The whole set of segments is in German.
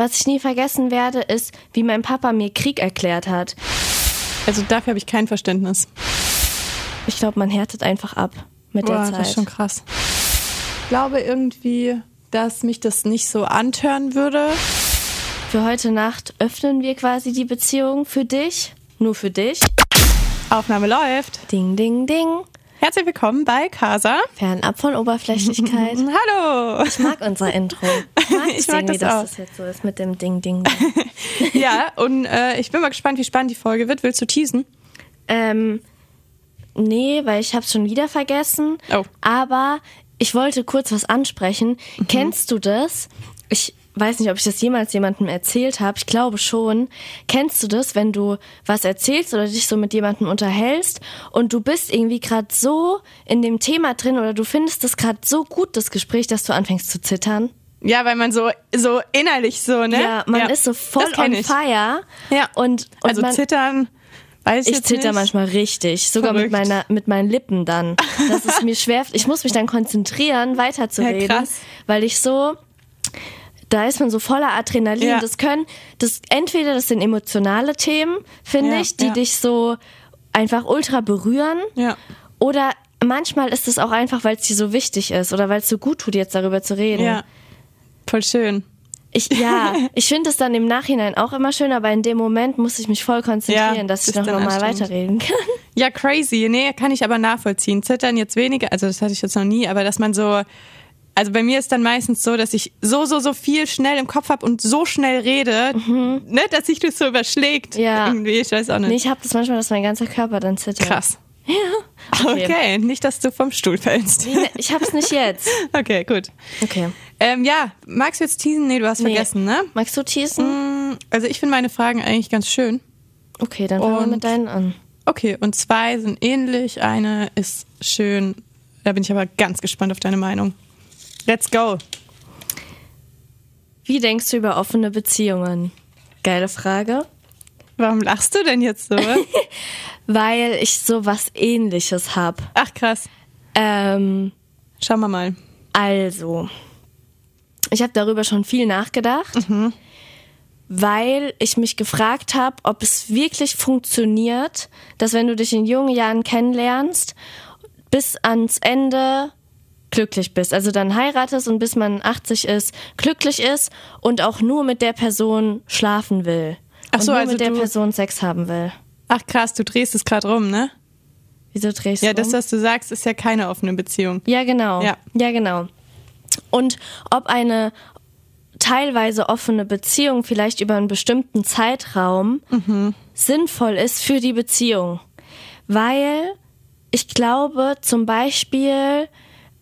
was ich nie vergessen werde, ist, wie mein Papa mir Krieg erklärt hat. Also dafür habe ich kein Verständnis. Ich glaube, man härtet einfach ab mit der Boah, Zeit. das ist schon krass. Ich glaube irgendwie, dass mich das nicht so antören würde. Für heute Nacht öffnen wir quasi die Beziehung für dich. Nur für dich. Aufnahme läuft. Ding, ding, ding. Herzlich willkommen bei Casa. Fernab von Oberflächlichkeit. Hallo. Ich mag unser Intro. Ich mag, Ich es mag das dass auch. das jetzt so ist mit dem Ding, ding, ding. Ja, und äh, ich bin mal gespannt, wie spannend die Folge wird. Willst du teasen? ähm, nee, weil ich habe schon wieder vergessen. Oh. Aber ich wollte kurz was ansprechen. Mhm. Kennst du das? Ich weiß nicht, ob ich das jemals jemandem erzählt habe. Ich glaube schon. Kennst du das, wenn du was erzählst oder dich so mit jemandem unterhältst und du bist irgendwie gerade so in dem Thema drin oder du findest das gerade so gut, das Gespräch, dass du anfängst zu zittern? Ja, weil man so, so innerlich so, ne? Ja, man ist so voll on ich. fire. Ja. Und, und Also man, zittern, weiß ich zitter nicht. manchmal richtig, sogar mit, meiner, mit meinen Lippen dann. Das ist mir schwer. Ich muss mich dann konzentrieren, weiterzureden, Ja, krass. weil ich so, da ist man so voller Adrenalin. Ja. Das können, das entweder das sind emotionale Themen, finde Ja, ich, die ja. dich so einfach ultra berühren, Ja. oder manchmal ist es auch einfach, weil es dir so wichtig ist oder weil es so gut tut, jetzt darüber zu reden. Ja. Voll schön. Ich, ja, ich finde es dann im Nachhinein auch immer schön, aber in dem Moment muss ich mich voll konzentrieren, Ja, dass ich noch normal weiterreden kann. Ja, crazy. Nee, kann ich aber nachvollziehen. Zittern jetzt weniger, also das hatte ich jetzt noch nie, aber dass man so, also bei mir ist dann meistens so, dass ich so, so, so viel schnell im Kopf habe und so schnell rede, ne, dass sich das so überschlägt. Mhm. Ja. Irgendwie, ich weiß auch nicht. Nee, ich habe das manchmal, dass mein ganzer Körper dann zittert. Krass. Ja. Okay. nicht, dass du vom Stuhl fällst. Nee, Ich hab's nicht jetzt. Okay, gut. Okay. Ähm, ja, magst du jetzt teasen? Nee, du hast Nee. vergessen, ne? Magst du teasen? Mm, Also ich finde meine Fragen eigentlich ganz schön. Okay, dann fangen wir mit deinen an. Okay, und zwei sind ähnlich. Eine ist schön. Da bin ich aber ganz gespannt auf deine Meinung. Let's go. Wie denkst du über offene Beziehungen? Geile Frage. Warum lachst du denn jetzt so? Weil ich so was ähnliches hab. Ach krass. Ähm, Schauen wir mal. also, ich habe darüber schon viel nachgedacht, weil ich mich gefragt habe, ob es wirklich funktioniert, dass wenn du dich in jungen Jahren kennenlernst, bis ans Ende glücklich bist. Also dann heiratest und bis man 80 ist, glücklich ist und auch nur mit der Person schlafen will. Ach und so, nur also mit der Person Sex haben will. Ach krass, du drehst es gerade rum, ne? Wieso drehst Ja, du das, um? was du sagst, ist ja keine offene Beziehung. Ja, genau. Ja. ja, genau. Und ob eine teilweise offene Beziehung vielleicht über einen bestimmten Zeitraum sinnvoll ist für die Beziehung. Weil ich glaube, zum Beispiel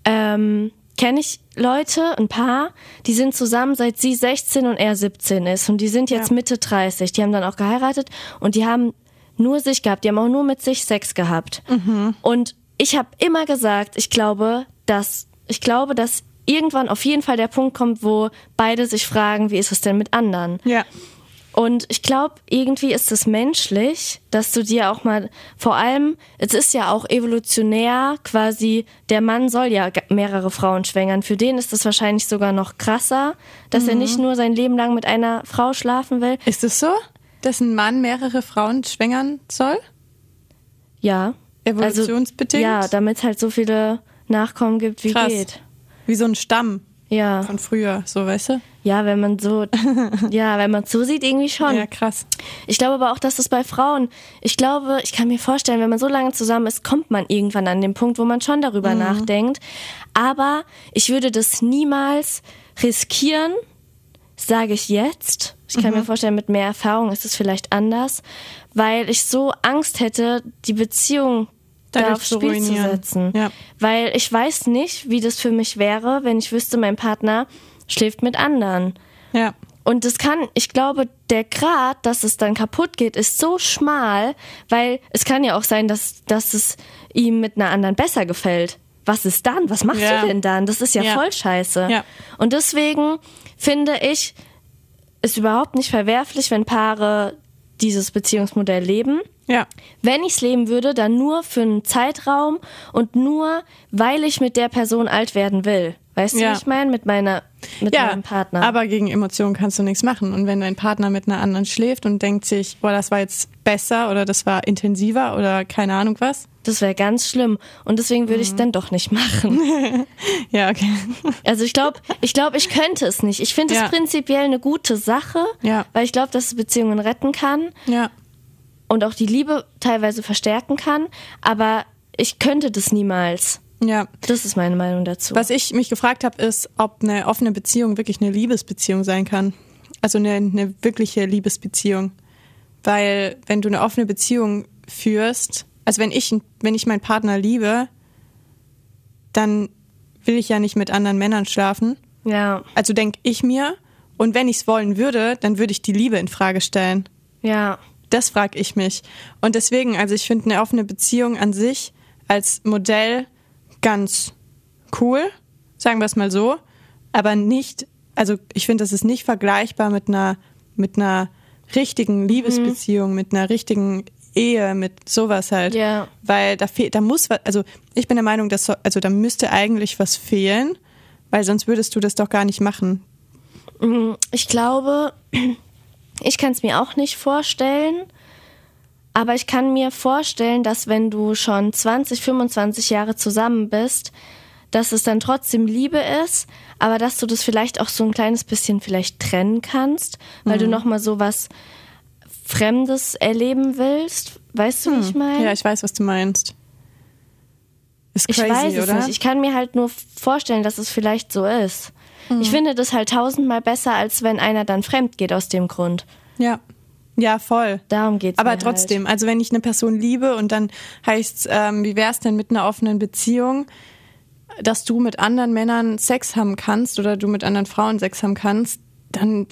ähm, kenne ich Leute, ein paar, die sind zusammen seit sie 16 und er 17 ist und die sind jetzt Ja. Mitte 30. Die haben dann auch geheiratet und die haben nur sich gehabt, die haben auch nur mit sich Sex gehabt. Und ich habe immer gesagt, ich glaube, dass ich glaube, dass irgendwann auf jeden Fall der Punkt kommt, wo beide sich fragen, wie ist es denn mit anderen? Ja. Und ich glaube, irgendwie ist es menschlich, dass du dir auch mal, vor allem, es ist ja auch evolutionär quasi, der Mann soll ja mehrere Frauen schwängern. Für den ist es wahrscheinlich sogar noch krasser, dass er nicht nur sein Leben lang mit einer Frau schlafen will. Ist es so, dass ein Mann mehrere Frauen schwängern soll? Ja. Evolutionsbedingt? Also, ja, damit es halt so viele Nachkommen gibt, wie Krass. geht. Wie so ein Stamm Ja. von früher, so weißt du? Ja, wenn man so, ja, wenn man so sieht, irgendwie schon. Ja, krass. Ich glaube aber auch, dass das bei Frauen, ich glaube, ich kann mir vorstellen, wenn man so lange zusammen ist, kommt man irgendwann an den Punkt, wo man schon darüber Mhm. nachdenkt. Aber ich würde das niemals riskieren, sage ich jetzt. Ich kann Mhm. mir vorstellen, mit mehr Erfahrung ist es vielleicht anders, weil ich so Angst hätte, die Beziehung da Dadurch aufs zu Spiel zu ruinieren. setzen. Ja. Weil ich weiß nicht, wie das für mich wäre, wenn ich wüsste, mein Partner schläft mit anderen. Ja. Und das kann, ich glaube, der Grad, dass es dann kaputt geht, ist so schmal, weil es kann ja auch sein, dass, dass es ihm mit einer anderen besser gefällt. Was ist dann? Was machst Ja. du denn dann? Das ist ja, Ja. voll scheiße. Ja. Und deswegen finde ich, ist überhaupt nicht verwerflich, wenn Paare dieses Beziehungsmodell leben. Ja. Wenn ich es leben würde, dann nur für einen Zeitraum und nur, weil ich mit der Person alt werden will. Weißt du, Ja. wie ich meine? Mit meiner, mit Ja, meinem Partner. aber gegen Emotionen kannst du nichts machen. Und wenn dein Partner mit einer anderen schläft und denkt sich, boah, das war jetzt besser oder das war intensiver oder keine Ahnung was. das wäre ganz schlimm. Und deswegen würde Mhm. ich es dann doch nicht machen. Ja, okay. Also ich glaube, ich glaube, ich könnte es nicht. Ich finde es Ja. prinzipiell eine gute Sache, Ja. weil ich glaube, dass es Beziehungen retten kann Ja. und auch die Liebe teilweise verstärken kann. Aber ich könnte das niemals. Ja. Das ist meine Meinung dazu. Was ich mich gefragt habe, ist, ob eine offene Beziehung wirklich eine Liebesbeziehung sein kann. Also eine, eine wirkliche Liebesbeziehung. Weil wenn du eine offene Beziehung führst, also wenn ich, wenn ich meinen Partner liebe, dann will ich ja nicht mit anderen Männern schlafen. Ja, Also denke ich mir. Und wenn ich es wollen würde, dann würde ich die Liebe in Frage stellen. ja, Das frage ich mich. Und deswegen, also ich finde eine offene Beziehung an sich als Modell ganz cool, sagen wir es mal so, aber nicht, also ich finde, das ist nicht vergleichbar mit einer, mit einer richtigen Liebesbeziehung, mit einer richtigen Ehe, mit sowas halt. Ja. Weil da fehlt, da muss was, also ich bin der Meinung, dass so, also da müsste eigentlich was fehlen, weil sonst würdest du das doch gar nicht machen. ich glaube, ich kann es mir auch nicht vorstellen. Aber ich kann mir vorstellen, dass wenn du schon 20, 25 Jahre zusammen bist, dass es dann trotzdem Liebe ist, aber dass du das vielleicht auch so ein kleines bisschen vielleicht trennen kannst, weil du nochmal so was Fremdes erleben willst. Weißt du, wie ich meine? Ja, ich weiß, was du meinst. Ist Ich crazy, weiß es oder? nicht. Ich kann mir halt nur vorstellen, dass es vielleicht so ist. Ich finde das halt tausendmal besser, als wenn einer dann fremd geht aus dem Grund. Ja. Ja, voll. Darum geht's Aber mir trotzdem, also wenn ich eine Person liebe und dann heißt ähm, wie wär's denn mit einer offenen Beziehung, dass du mit anderen Männern Sex haben kannst oder du mit anderen Frauen Sex haben kannst, dann,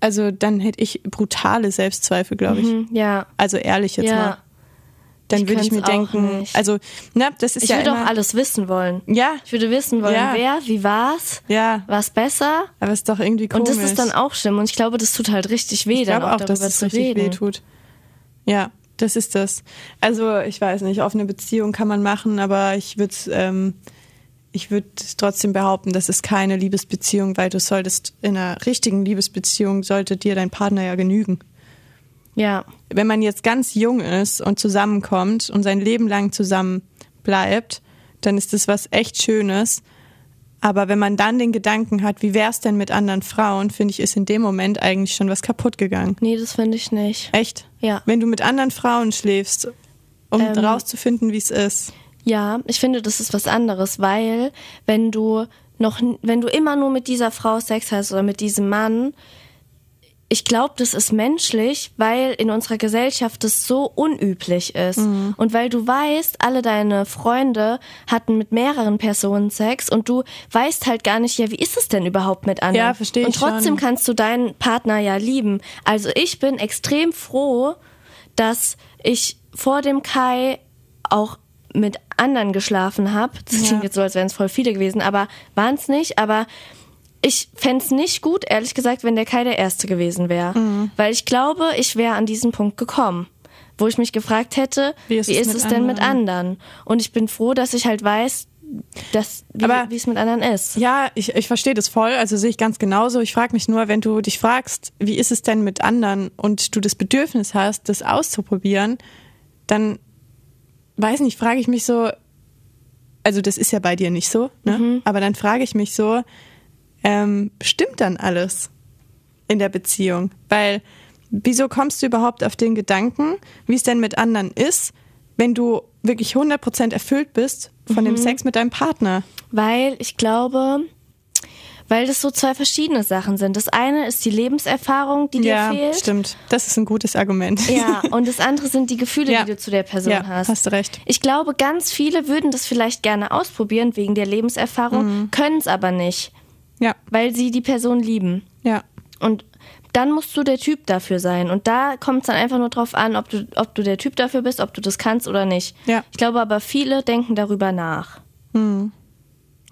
also dann hätte ich brutale Selbstzweifel, glaube ich. Halt. Mhm, ja. Also ehrlich jetzt Ja. mal. Dann Ich würde ich mir denken, nicht. also, na, das ist Ich ja würde immer, auch alles wissen wollen. Ja, Ich würde wissen wollen, Ja. wer, wie war's, ja, was besser. aber ist doch irgendwie Und komisch. das ist dann auch schlimm. Und ich glaube, das tut halt richtig weh, Ich dann glaube auch, auch, dass darüber es zu richtig reden. weh tut. Ja, das ist das. Also ich weiß nicht, offene Beziehung kann man machen, aber ich würde ähm, ich würde trotzdem behaupten, das ist keine Liebesbeziehung, weil du solltest in einer richtigen Liebesbeziehung sollte dir dein Partner ja genügen. Ja, Wenn man jetzt ganz jung ist und zusammenkommt und sein Leben lang zusammen bleibt, dann ist das was echt Schönes. Aber wenn man dann den Gedanken hat, wie wär's denn mit anderen Frauen, finde ich, ist in dem Moment eigentlich schon was kaputt gegangen. nee, das finde ich nicht. Echt? Ja. Wenn du mit anderen Frauen schläfst, um Ähm. rauszufinden, wie es ist. Ja, ich finde, das ist was anderes, weil wenn du noch, wenn du immer nur mit dieser Frau Sex hast oder mit diesem Mann, ich glaube, das ist menschlich, weil in unserer Gesellschaft das so unüblich ist. Und weil du weißt, alle deine Freunde hatten mit mehreren Personen Sex und du weißt halt gar nicht, ja, wie ist es denn überhaupt mit anderen? Ja, versteh Und ich trotzdem schon. kannst du deinen Partner ja lieben. Also ich bin extrem froh, dass ich vor dem Kai auch mit anderen geschlafen habe. Das Ja. klingt jetzt so, als wären es voll viele gewesen, aber waren es nicht. Aber ich fänd's nicht gut, ehrlich gesagt, wenn der Kai der Erste gewesen wäre. Mhm. Weil ich glaube, ich wäre an diesen Punkt gekommen, wo ich mich gefragt hätte, Wie wie ist ist, es mit es denn mit anderen? anderen? Und ich bin froh, dass ich halt weiß, dass, wie, Aber- wie es mit anderen ist. Ja, ich, ich verstehe das voll, also sehe ich ganz genauso. Ich frage mich nur, wenn du dich fragst, wie ist es denn mit anderen und du das Bedürfnis hast, das auszuprobieren, dann weiß nicht, frage ich mich so, also das ist ja bei dir nicht so, ne? Mhm. aber dann frage ich mich so, ähm, stimmt dann alles in der Beziehung? Weil wieso kommst du überhaupt auf den Gedanken, wie es denn mit anderen ist, wenn du wirklich 100% erfüllt bist von Mhm. dem Sex mit deinem Partner? Weil ich glaube, weil das so zwei verschiedene Sachen sind. Das eine ist die Lebenserfahrung, die dir ja, fehlt. stimmt. Das ist ein gutes Argument. Ja, und das andere sind die Gefühle, Ja. die du zu der Person Ja, hast. hast du recht. Ich glaube, ganz viele würden das vielleicht gerne ausprobieren wegen der Lebenserfahrung, Mhm. können es aber nicht, Ja, weil sie die Person lieben. ja. Und dann musst du der Typ dafür sein. Und da kommt es dann einfach nur drauf an, ob du, ob du der Typ dafür bist, ob du das kannst oder nicht. Ja. Ich glaube aber, viele denken darüber nach.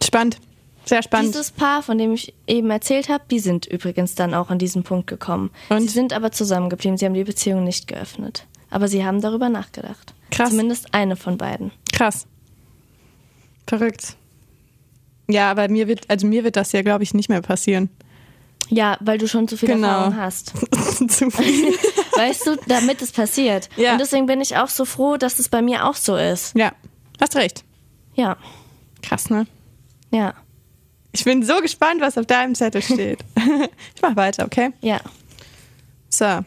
Spannend. Sehr spannend. Dieses Paar, von dem ich eben erzählt habe, die sind übrigens dann auch an diesen Punkt gekommen. Und? Sie sind aber zusammengeblieben. Sie haben die Beziehung nicht geöffnet. Aber sie haben darüber nachgedacht. Krass. Zumindest eine von beiden. Krass. Verrückt. Ja, aber mir wird, also mir wird das ja, glaube ich, nicht mehr passieren. Ja, weil du schon zu viel Genau. Erfahrung hast. Zu viel. Weißt du, damit es passiert. Ja. Und deswegen bin ich auch so froh, dass es bei mir auch so ist. ja, hast recht. Ja, Krass, ne? ja, Ich bin so gespannt, was auf deinem Zettel steht. ich mach weiter, okay? ja. So.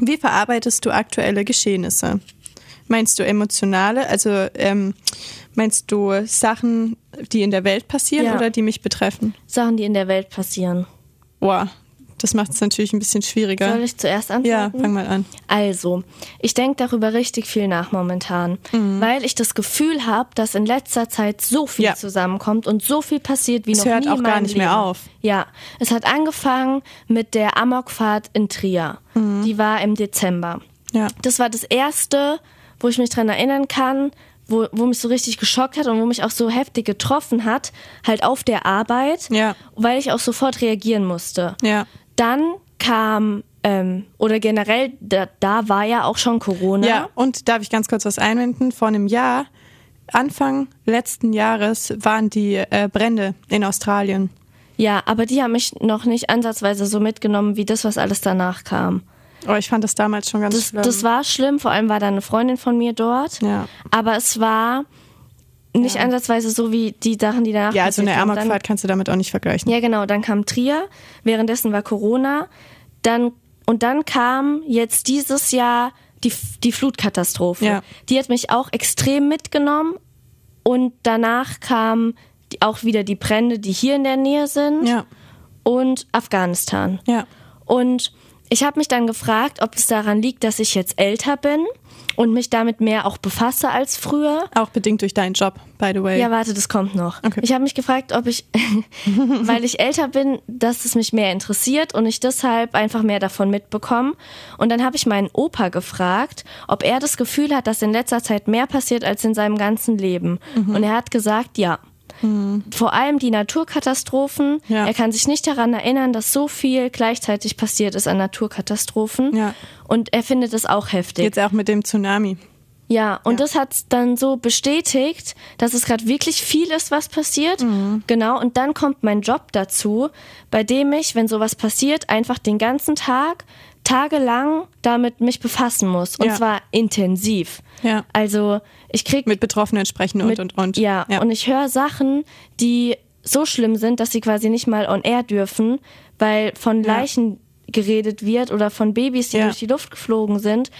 Wie verarbeitest du aktuelle Geschehnisse? Meinst du emotionale, also ähm, meinst du Sachen, die in der Welt passieren Ja. oder die mich betreffen? Sachen, die in der Welt passieren. Boah, das macht es natürlich ein bisschen schwieriger. Soll ich zuerst antworten? ja, fang mal an. Also, ich denke darüber richtig viel nach momentan, Mhm. weil ich das Gefühl habe, dass in letzter Zeit so viel Ja. zusammenkommt und so viel passiert wie Es noch hört nie auch in gar meinem nicht mehr Leben. auf. Ja, es hat angefangen mit der Amokfahrt in Trier. Mhm. Die war im Dezember. Ja. Das war das erste, wo ich mich dran erinnern kann, wo, wo mich so richtig geschockt hat und wo mich auch so heftig getroffen hat, halt auf der Arbeit, Ja. weil ich auch sofort reagieren musste. Ja. Dann kam, ähm, oder generell, da, da war ja auch schon Corona. Ja, und darf ich ganz kurz was einwenden? Vor einem Jahr, Anfang letzten Jahres, waren die äh, Brände in Australien. Ja, aber die haben mich noch nicht ansatzweise so mitgenommen, wie das, was alles danach kam. Oh, ich fand das damals schon ganz Das, schlimm. das war schlimm, vor allem war da eine Freundin von mir dort. Ja. Aber es war nicht ansatzweise so wie die Sachen, die danach ja, also eine Amokfahrt kannst du damit auch nicht vergleichen. Ja, genau. Dann kam Trier, währenddessen war Corona. Dann, und dann kam jetzt dieses Jahr die, die Flutkatastrophe. Ja. Die hat mich auch extrem mitgenommen. Und danach kamen auch wieder die Brände, die hier in der Nähe sind. Ja. Und Afghanistan. Ja. Und ich habe mich dann gefragt, ob es daran liegt, dass ich jetzt älter bin und mich damit mehr auch befasse als früher. Auch bedingt durch deinen Job, by the way. Ja, warte, das kommt noch. Okay. Ich habe mich gefragt, ob ich, weil ich älter bin, dass es mich mehr interessiert und ich deshalb einfach mehr davon mitbekomme. Und dann habe ich meinen Opa gefragt, ob er das Gefühl hat, dass in letzter Zeit mehr passiert als in seinem ganzen Leben. Mhm. Und er hat gesagt, ja. Vor allem die Naturkatastrophen. Ja. Er kann sich nicht daran erinnern, dass so viel gleichzeitig passiert ist an Naturkatastrophen. Ja. Und er findet es auch heftig. Jetzt auch mit dem Tsunami. Ja, und das hat dann so bestätigt, dass es gerade wirklich viel ist, was passiert. Genau, und dann kommt mein Job dazu, bei dem ich, wenn sowas passiert, einfach den ganzen Tag, tagelang damit mich befassen muss. Und Ja. zwar intensiv. Ja. Also ich krieg Mit Betroffenen sprechen und mit- und und. Ja, und ich höre Sachen, die so schlimm sind, dass sie quasi nicht mal on air dürfen, weil von Ja. Leichen geredet wird oder von Babys, die Ja. durch die Luft geflogen sind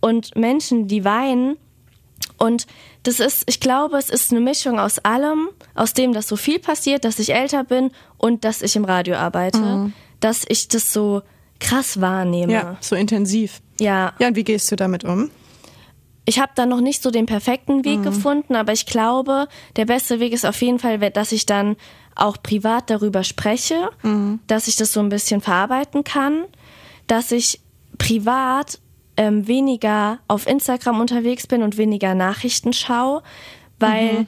und Menschen, die weinen. Und das ist, ich glaube, es ist eine Mischung aus allem, aus dem, dass so viel passiert, dass ich älter bin und dass ich im Radio arbeite, dass ich das so krass wahrnehme. ja, so intensiv. ja. Ja, und wie gehst du damit um? Ich habe da noch nicht so den perfekten Weg gefunden, aber ich glaube, der beste Weg ist auf jeden Fall, dass ich dann auch privat darüber spreche, dass ich das so ein bisschen verarbeiten kann, dass ich privat ähm, weniger auf Instagram unterwegs bin und weniger Nachrichten schaue, weil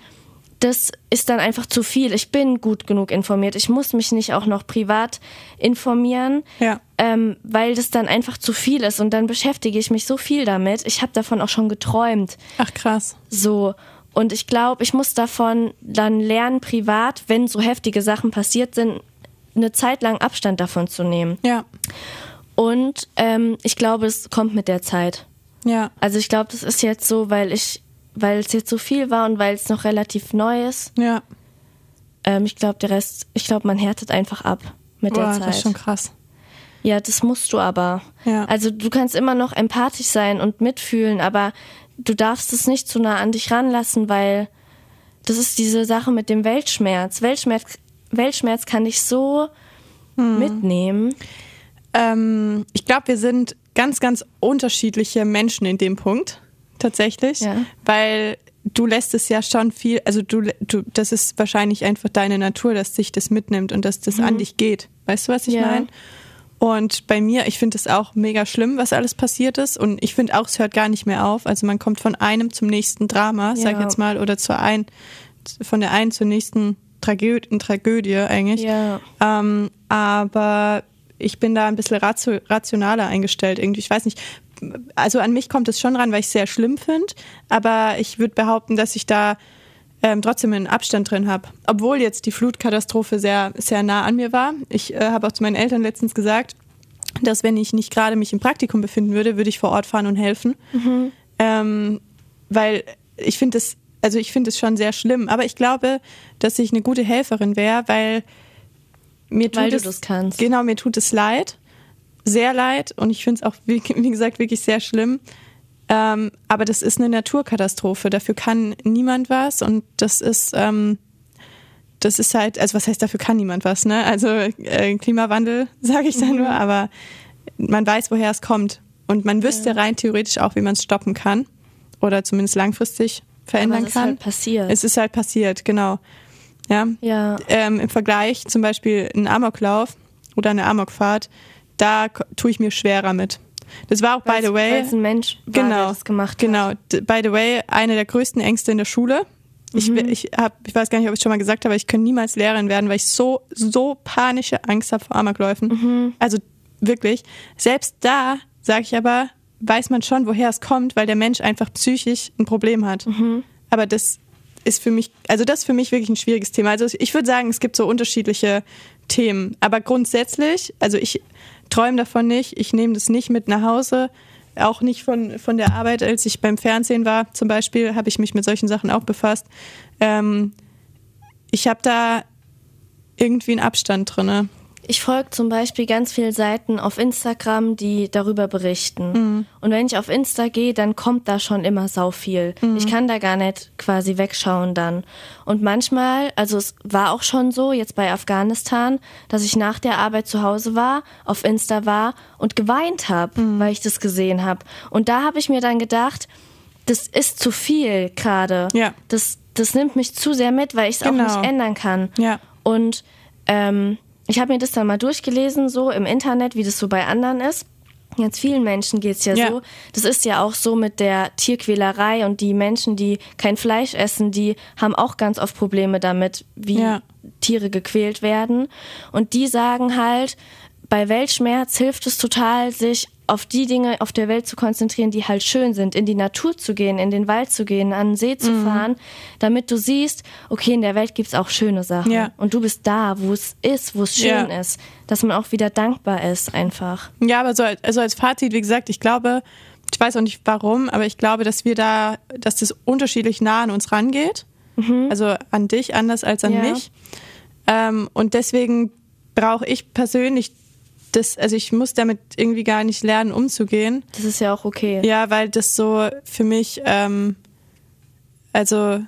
das ist dann einfach zu viel. Ich bin gut genug informiert. Ich muss mich nicht auch noch privat informieren Ja. ähm, weil das dann einfach zu viel ist und dann beschäftige ich mich so viel damit. Ich habe davon auch schon geträumt. Ach krass. So. Und ich glaube, ich muss davon dann lernen, privat, wenn so heftige Sachen passiert sind, eine Zeit lang Abstand davon zu nehmen. Ja. Und ähm, ich glaube, es kommt mit der Zeit. Ja. Also ich glaube, das ist jetzt so, weil ich, weil es jetzt so viel war und weil es noch relativ neu ist. Ja. Ähm, ich glaube, der Rest, ich glaube, man härtet einfach ab mit der Boah, Zeit. das ist schon krass. Ja, das musst du aber. Ja. Also du kannst immer noch empathisch sein und mitfühlen, aber du darfst es nicht zu nah an dich ranlassen, weil das ist diese Sache mit dem Weltschmerz. Weltschmerz, Weltschmerz kann dich so Hm. mitnehmen. Ähm, ich glaube, wir sind ganz, ganz unterschiedliche Menschen in dem Punkt, tatsächlich. Ja. Weil du lässt es ja schon viel, also du, du, das ist wahrscheinlich einfach deine Natur, dass dich das mitnimmt und dass das an dich geht. Weißt du, was ich Mhm. Ja. meine? Und bei mir, ich finde es auch mega schlimm, was alles passiert ist. Und ich finde auch, es hört gar nicht mehr auf. Also man kommt von einem zum nächsten Drama, sag ich Ja. jetzt mal, oder zur ein, von der einen zur nächsten Tragö Tragödie eigentlich. Ja. Ähm, aber ich bin da ein bisschen ratio rationaler eingestellt irgendwie. Ich weiß nicht. Also an mich kommt es schon ran, weil ich es sehr schlimm finde. Aber ich würde behaupten, dass ich da ähm, trotzdem einen Abstand drin habe. Obwohl jetzt die Flutkatastrophe sehr, sehr nah an mir war. Ich äh, habe auch zu meinen Eltern letztens gesagt, dass wenn ich nicht gerade mich im Praktikum befinden würde, würde ich vor Ort fahren und helfen. Mhm. Ähm, weil ich finde es, also ich finde es schon sehr schlimm. Aber ich glaube, dass ich eine gute Helferin wäre, weil mir tut Weil es, das kannst. Genau, mir tut es leid. Sehr leid. Und ich finde es auch, wie, wie gesagt, wirklich sehr schlimm. Ähm, aber das ist eine Naturkatastrophe. Dafür kann niemand was. Und das ist, ähm, das ist halt, also was heißt, dafür kann niemand was, ne? Also äh, Klimawandel, sage ich da nur, aber man weiß, woher es kommt. Und man wüsste rein theoretisch auch, wie man es stoppen kann. Oder zumindest langfristig verändern Aber es ist kann. halt passiert. Es ist halt passiert, genau. Ja. Ja. Ähm, Im Vergleich zum Beispiel ein Amoklauf oder eine Amokfahrt, da tue ich mir schwerer mit. Das war auch, by the way, ein Mensch war, genau, das gemacht genau. hat. By the way, eine der größten Ängste in der Schule. Ich, Mhm. ich, hab, ich weiß gar nicht, ob ich es schon mal gesagt habe, ich kann niemals Lehrerin werden, weil ich so, so panische Angst habe vor Amokläufen. Mhm. Also wirklich. Selbst da, sage ich aber, weiß man schon, woher es kommt, weil der Mensch einfach psychisch ein Problem hat. Mhm. Aber das ist für mich, also das ist für mich wirklich ein schwieriges Thema. Also ich würde sagen, es gibt so unterschiedliche Themen. Aber grundsätzlich, also ich träume davon nicht, ich nehme das nicht mit nach Hause, auch nicht von, von der Arbeit, als ich beim Fernsehen war zum Beispiel, habe ich mich mit solchen Sachen auch befasst. Ähm, ich habe da irgendwie einen Abstand drinne. Ich folge zum Beispiel ganz viele Seiten auf Instagram, die darüber berichten. Mhm. Und wenn ich auf Insta gehe, dann kommt da schon immer sau viel. Mhm. Ich kann da gar nicht quasi wegschauen dann. Und manchmal, also es war auch schon so, jetzt bei Afghanistan, dass ich nach der Arbeit zu Hause war, auf Insta war und geweint habe, Mhm. weil ich das gesehen habe. Und da habe ich mir dann gedacht, das ist zu viel gerade. Ja. Das, das nimmt mich zu sehr mit, weil ich es Genau. auch nicht ändern kann. Ja. Und ähm, ich habe mir das dann mal durchgelesen, so im Internet, wie das so bei anderen ist. Ganz vielen Menschen geht's ja, Ja. so. Das ist ja auch so mit der Tierquälerei und die Menschen, die kein Fleisch essen, die haben auch ganz oft Probleme damit, wie Ja. Tiere gequält werden. Und die sagen halt, bei Weltschmerz hilft es total, sich auf die Dinge auf der Welt zu konzentrieren, die halt schön sind, in die Natur zu gehen, in den Wald zu gehen, an den See Mhm. zu fahren, damit du siehst, okay, in der Welt gibt's auch schöne Sachen. Ja. Und du bist da, wo es ist, wo es schön Ja. ist, dass man auch wieder dankbar ist einfach. Ja, aber so als, also als Fazit, wie gesagt, ich glaube, ich weiß auch nicht warum, aber ich glaube, dass wir da, dass das unterschiedlich nah an uns rangeht. Also an dich anders als an Ja. mich. Ähm, und deswegen brauche ich persönlich das, also ich muss damit irgendwie gar nicht lernen, umzugehen. Das ist ja auch okay. Ja, weil das so für mich, ähm, also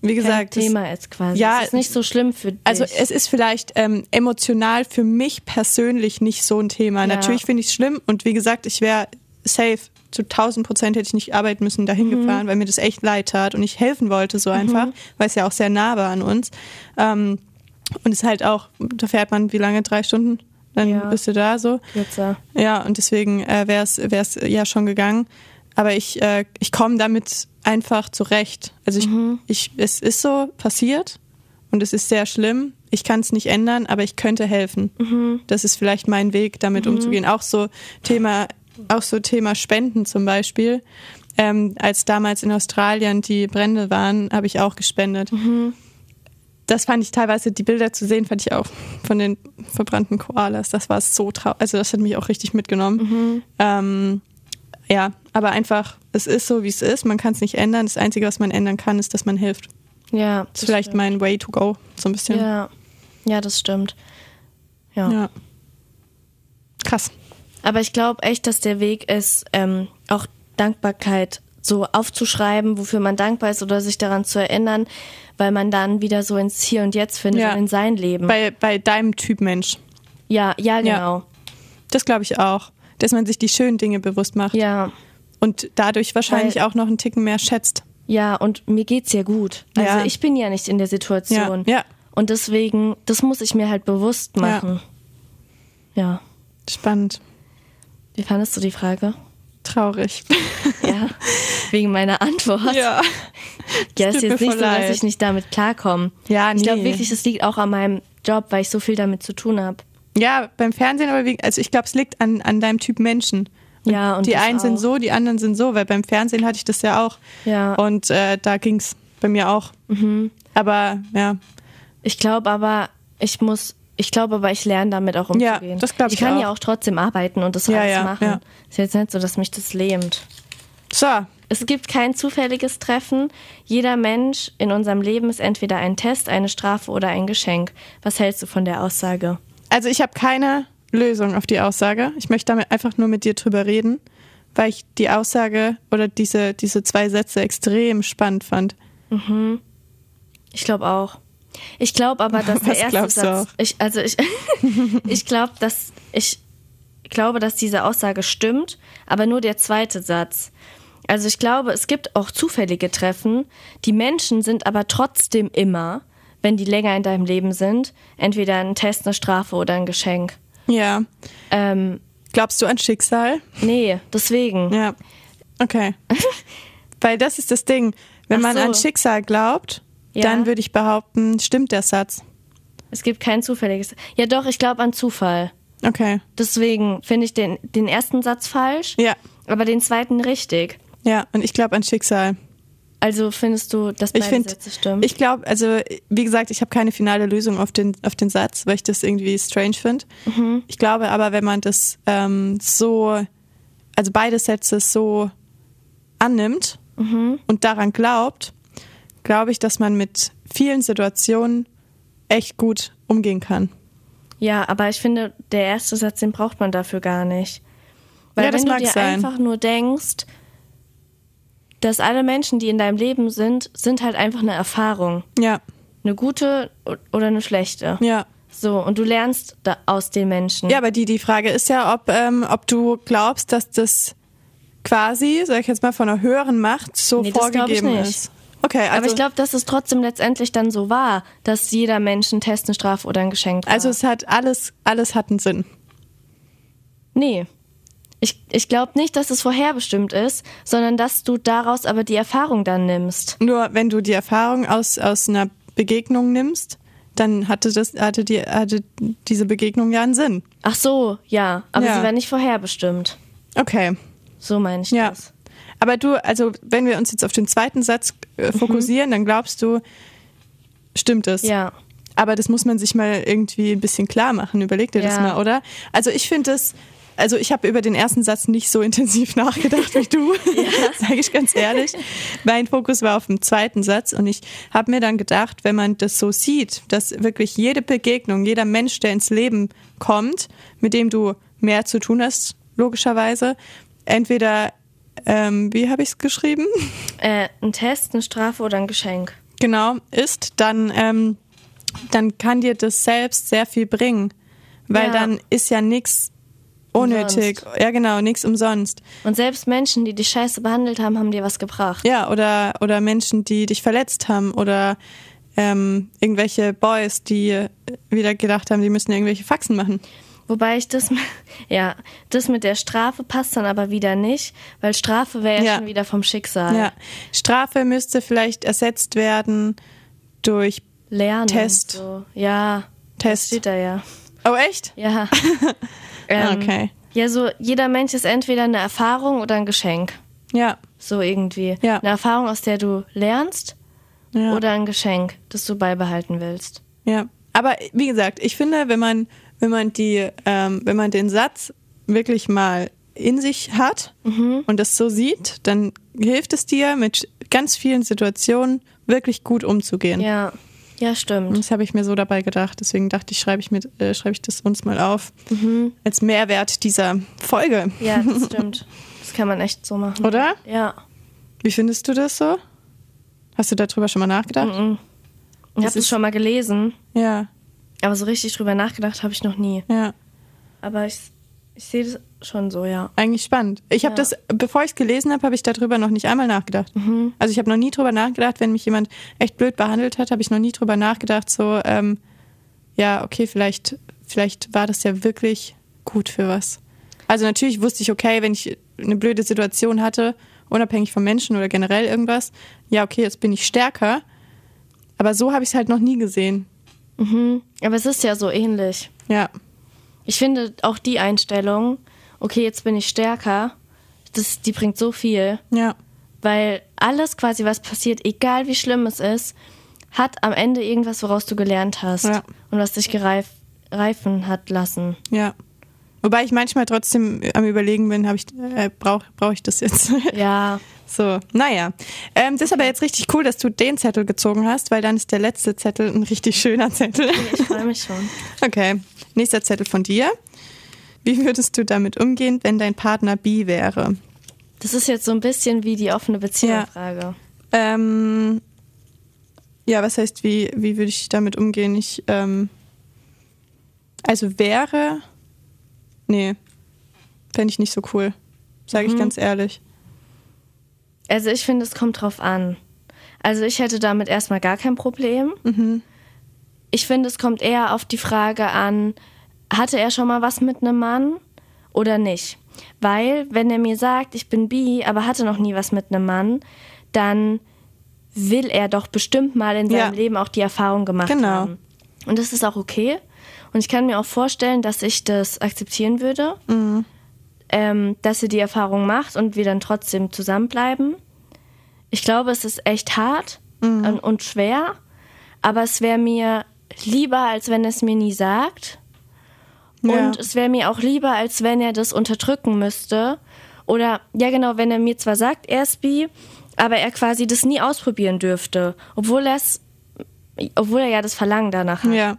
wie Kein gesagt, das- Thema ist quasi. Ja, es ist nicht so schlimm für dich. also es ist vielleicht ähm, emotional für mich persönlich nicht so ein Thema. Ja. Natürlich finde ich es schlimm und wie gesagt, ich wäre safe zu 1000 Prozent hätte ich nicht arbeiten müssen, dahin Mhm. gefahren, weil mir das echt leid tat und ich helfen wollte so einfach, weil es ja auch sehr nah war an uns. Ähm, und es ist halt auch, da fährt man wie lange? Drei Stunden? Dann Ja. bist du da so. Kürzer. Ja, und deswegen äh, wäre es ja schon gegangen. Aber ich, äh, ich komme damit einfach zurecht. Also ich, ich, es ist so passiert und es ist sehr schlimm. Ich kann es nicht ändern, aber ich könnte helfen. Das ist vielleicht mein Weg, damit umzugehen. Auch so Thema, auch so Thema Spenden zum Beispiel. Ähm, als damals in Australien die Brände waren, habe ich auch gespendet. Das fand ich teilweise, die Bilder zu sehen, fand ich auch von den verbrannten Koalas. Das war so traurig. Also das hat mich auch richtig mitgenommen. Ähm, ja, aber einfach, es ist so, wie es ist. Man kann es nicht ändern. Das Einzige, was man ändern kann, ist, dass man hilft. Ja. Das ist vielleicht mein Way to go, so ein bisschen. Ja. Ja, das stimmt. Ja. Ja. Krass. Aber ich glaube echt, dass der Weg ist, ähm, auch Dankbarkeit so aufzuschreiben, wofür man dankbar ist oder sich daran zu erinnern, weil man dann wieder so ins Hier und Jetzt findet Ja. und in sein Leben. Bei, bei deinem Typ Mensch. ja, ja, genau. Das glaube ich auch. Dass man sich die schönen Dinge bewusst macht. Ja. Und dadurch wahrscheinlich Weil- auch noch einen Ticken mehr schätzt. Ja, und mir geht's ja gut. Also Ja. ich bin ja nicht in der Situation. Ja, ja. Und deswegen, das muss ich mir halt bewusst machen. Ja. Spannend. Wie fandest du die Frage? Traurig. Ja. Wegen meiner Antwort. ja. Ja, Es ist jetzt nicht so, dass leid. ich nicht damit klarkomme. Ja, Ich glaube nee. wirklich, es liegt auch an meinem Job, weil ich so viel damit zu tun habe. Ja, beim Fernsehen aber, wie, also ich glaube, es liegt an, an deinem Typ Menschen. Ja, und die einen sind auch. so, die anderen sind so, weil beim Fernsehen hatte ich das ja auch. Ja. Und äh, da ging's. bei mir auch. Mhm. Aber ja, Ich glaube aber, ich muss, ich glaube aber, ich lerne damit auch umzugehen. Ja, das glaub ich kann auch. ja auch trotzdem arbeiten und das Ja, alles ja, machen. ja. Ist jetzt nicht so, dass mich das lähmt. So, Es gibt kein zufälliges Treffen. Jeder Mensch in unserem Leben ist entweder ein Test, eine Strafe oder ein Geschenk. Was hältst du von der Aussage? also ich habe keine Lösung auf die Aussage. Ich möchte damit einfach nur mit dir drüber reden, weil ich die Aussage oder diese, diese zwei Sätze extrem spannend fand. Ich glaube auch. Ich glaube aber, dass der Was erste glaubst du Satz. Ich, also ich, ich glaube, dass ich glaube, dass diese Aussage stimmt, aber nur der zweite Satz. Also ich glaube, es gibt auch zufällige Treffen. Die Menschen sind aber trotzdem immer, wenn die länger in deinem Leben sind, entweder ein Test, eine Strafe oder ein Geschenk. Ja. Ähm, Glaubst du an Schicksal? nee, deswegen. Ja. Okay. Weil das ist das Ding. Wenn Ach man so. an Schicksal glaubt, Ja. dann würde ich behaupten, stimmt der Satz. Es gibt kein zufälliges. Ja, doch, ich glaube an Zufall. Okay. Deswegen finde ich den, den ersten Satz falsch, Ja. aber den zweiten richtig. Ja. Und ich glaube an Schicksal. Also findest du, dass Ich beide finde, Sätze stimmen? ich glaube, also wie gesagt, ich habe keine finale Lösung auf den, auf den Satz, weil ich das irgendwie strange finde. Mhm. Ich glaube aber, wenn man das ähm, so, also beide Sätze so annimmt Mhm. und daran glaubt, glaube ich, dass man mit vielen Situationen echt gut umgehen kann. ja, aber ich finde, der erste Satz, den braucht man dafür gar nicht. Weil Ja, wenn du dir sein. einfach nur denkst, dass alle Menschen, die in deinem Leben sind, sind halt einfach eine Erfahrung. Ja, Eine gute oder eine schlechte. ja. So, und du lernst da aus den Menschen. Ja, aber die, die Frage ist ja, ob, ähm, ob du glaubst, dass das quasi, sag ich jetzt mal, von einer höheren Macht so Nee, vorgegeben nicht. ist. Okay, also, aber ich glaube, dass es trotzdem letztendlich dann so war, dass jeder Mensch ein Test, eine Strafe oder ein Geschenk war. also es hat alles, alles hat einen Sinn. Nee. Ich, ich glaube nicht, dass es vorherbestimmt ist, sondern dass du daraus aber die Erfahrung dann nimmst. Nur wenn du die Erfahrung aus, aus einer Begegnung nimmst, dann hatte das, hatte die, hatte diese Begegnung ja einen Sinn. Ach so, ja, aber Ja. sie war nicht vorherbestimmt. Okay. So meine ich Ja. das. Aber du, also wenn wir uns jetzt auf den zweiten Satz äh, fokussieren, dann glaubst du, stimmt es. Ja. Aber das muss man sich mal irgendwie ein bisschen klar machen. Überleg dir das Ja. mal, oder? Also ich finde es, also ich habe über den ersten Satz nicht so intensiv nachgedacht wie du, sage ich ganz ehrlich. Mein Fokus war auf dem zweiten Satz und ich habe mir dann gedacht, wenn man das so sieht, dass wirklich jede Begegnung, jeder Mensch, der ins Leben kommt, mit dem du mehr zu tun hast, logischerweise, entweder, ähm, wie habe ich es geschrieben? Äh, ein Test, eine Strafe oder ein Geschenk. genau ist, dann, ähm, dann kann dir das selbst sehr viel bringen. Weil Ja. dann ist ja nichts unnötig. Ja, genau, nichts umsonst. Und selbst Menschen, die dich scheiße behandelt haben, haben dir was gebracht. Ja, oder, oder Menschen, die dich verletzt haben oder ähm, irgendwelche Boys, die wieder gedacht haben, die müssen irgendwelche Faxen machen. Wobei ich das, ja, das mit der Strafe passt dann aber wieder nicht, weil Strafe wäre ja, Ja. schon wieder vom Schicksal. Ja. Strafe müsste vielleicht ersetzt werden durch Lernen. Test. So. Ja. Test. Steht da ja. Oh, echt? Ja. Ähm, Okay. Ja, so jeder Mensch ist entweder eine Erfahrung oder ein Geschenk. Ja. So irgendwie. Ja. Eine Erfahrung, aus der du lernst ja. oder ein Geschenk, das du beibehalten willst. Ja, aber wie gesagt, ich finde, wenn man, wenn man die, ähm, wenn man den Satz wirklich mal in sich hat und das so sieht, dann hilft es dir, mit ganz vielen Situationen wirklich gut umzugehen. Ja. Ja, Und stimmt. das habe ich mir so dabei gedacht. Deswegen dachte ich, schreibe ich, mit, äh, schreibe ich das uns mal auf. Als Mehrwert dieser Folge. Ja, das stimmt. Das kann man echt so machen. Oder? Ja. Wie findest du das so? Hast du darüber schon mal nachgedacht? Ich habe es schon mal gelesen, Ja, aber so richtig drüber nachgedacht habe ich noch nie. ja. Aber ich, ich sehe das schon so, ja. Eigentlich spannend. Ich habe Ja. das, bevor ich es gelesen habe, habe ich darüber noch nicht einmal nachgedacht. Also ich habe noch nie drüber nachgedacht, wenn mich jemand echt blöd behandelt hat, habe ich noch nie drüber nachgedacht, so, ähm, ja, okay, vielleicht, vielleicht war das ja wirklich gut für was. Also natürlich wusste ich, okay, wenn ich eine blöde Situation hatte, unabhängig vom Menschen oder generell irgendwas, ja, okay, jetzt bin ich stärker. Aber so habe ich es halt noch nie gesehen. Aber es ist ja so ähnlich. Ja, Ich finde auch die Einstellung, okay, jetzt bin ich stärker, das, die bringt so viel. ja, Weil alles quasi, was passiert, egal wie schlimm es ist, hat am Ende irgendwas, woraus du gelernt hast Ja. und was dich gereif, reifen hat lassen. Ja. Wobei ich manchmal trotzdem am Überlegen bin, ich, äh, brauche brauch ich das jetzt? Ja, so, naja. Ähm, das ist aber jetzt richtig cool, dass du den Zettel gezogen hast, weil dann ist der letzte Zettel ein richtig schöner Zettel. ich freue mich schon. Okay, nächster Zettel von dir. Wie würdest du damit umgehen, wenn dein Partner bi wäre? Das ist jetzt so ein bisschen wie die offene Beziehungsfrage. Ähm, ja, was heißt, wie, wie würde ich damit umgehen? Ich, ähm, also wäre, nee, fände ich nicht so cool, sage ich ganz ehrlich. Also ich finde, es kommt drauf an. Also ich hätte damit erstmal gar kein Problem. Ich finde, es kommt eher auf die Frage an, hatte er schon mal was mit einem Mann oder nicht? Weil, wenn er mir sagt, ich bin bi, aber hatte noch nie was mit einem Mann, dann will er doch bestimmt mal in seinem Ja. Leben auch die Erfahrung gemacht Genau. haben. Und das ist auch okay. Und ich kann mir auch vorstellen, dass ich das akzeptieren würde, ähm, dass er die Erfahrung macht und wir dann trotzdem zusammenbleiben. Ich glaube, es ist echt hart und, und schwer, aber es wäre mir lieber, als wenn er es mir nie sagt. Ja. Und es wäre mir auch lieber, als wenn er das unterdrücken müsste. Oder, ja genau, wenn er mir zwar sagt, er ist bi, aber er quasi das nie ausprobieren dürfte. Obwohl er es, obwohl er ja das Verlangen danach hat. Ja,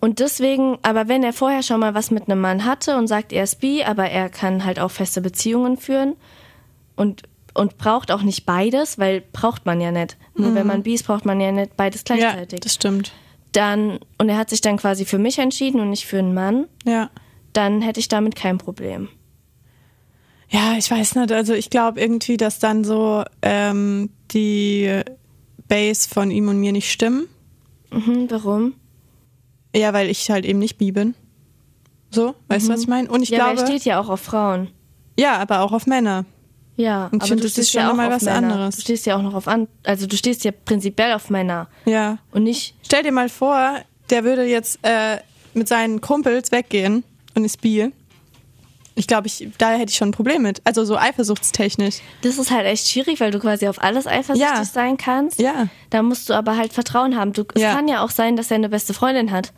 Und deswegen, aber wenn er vorher schon mal was mit einem Mann hatte und sagt, er ist bi, aber er kann halt auch feste Beziehungen führen und, und braucht auch nicht beides, weil braucht man ja nicht. Nur wenn man bi ist, braucht man ja nicht beides ja, gleichzeitig. das stimmt. Dann, und er hat sich dann quasi für mich entschieden und nicht für einen Mann, Ja. dann hätte ich damit kein Problem. Ja, ich weiß nicht. Also ich glaube irgendwie, dass dann so ähm, die Base von ihm und mir nicht stimmen. Mhm, warum? Ja, weil ich halt eben nicht bi bin. So, weißt du, was ich meine? Und ich ja, glaube, er steht ja auch auf Frauen. ja, aber auch auf Männer. Ja, Und ich aber finde, du das stehst ist schon ja auch auf was Männer. anderes. Du stehst ja auch noch auf an, also du stehst ja prinzipiell auf Männer Ja. und nicht Stell dir mal vor, der würde jetzt äh, mit seinen Kumpels weggehen und ist bi. Ich glaube, ich, da hätte ich schon ein Problem mit. Also so eifersuchtstechnisch. Das ist halt echt schwierig, weil du quasi auf alles eifersüchtig Ja. sein kannst. Ja. Da musst du aber halt Vertrauen haben. Du, es Ja. kann ja auch sein, dass er eine beste Freundin hat,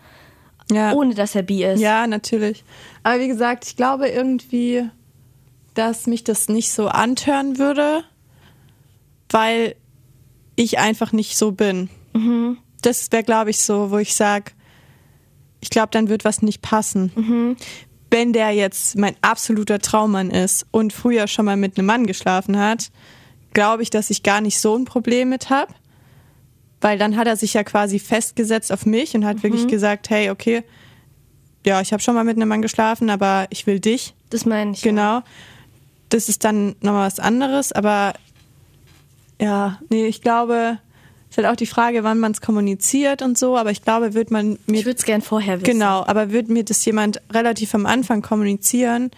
Ja. ohne dass er bi ist. Ja, natürlich. Aber wie gesagt, ich glaube irgendwie, dass mich das nicht so antören würde, weil ich einfach nicht so bin. Das wäre, glaube ich, so, wo ich sage, ich glaube, dann wird was nicht passen. Wenn der jetzt mein absoluter Traummann ist und früher schon mal mit einem Mann geschlafen hat, glaube ich, dass ich gar nicht so ein Problem mit habe. Weil dann hat er sich ja quasi festgesetzt auf mich und hat wirklich gesagt, hey, okay, ja, ich habe schon mal mit einem Mann geschlafen, aber ich will dich. Das meine ich. Genau. Das ist dann nochmal was anderes, aber ja, nee, ich glaube, es ist halt auch die Frage, wann man es kommuniziert und so, aber ich glaube, wird man mir Ich würde es gern vorher wissen. Genau, aber würde mir das jemand relativ am Anfang kommunizieren,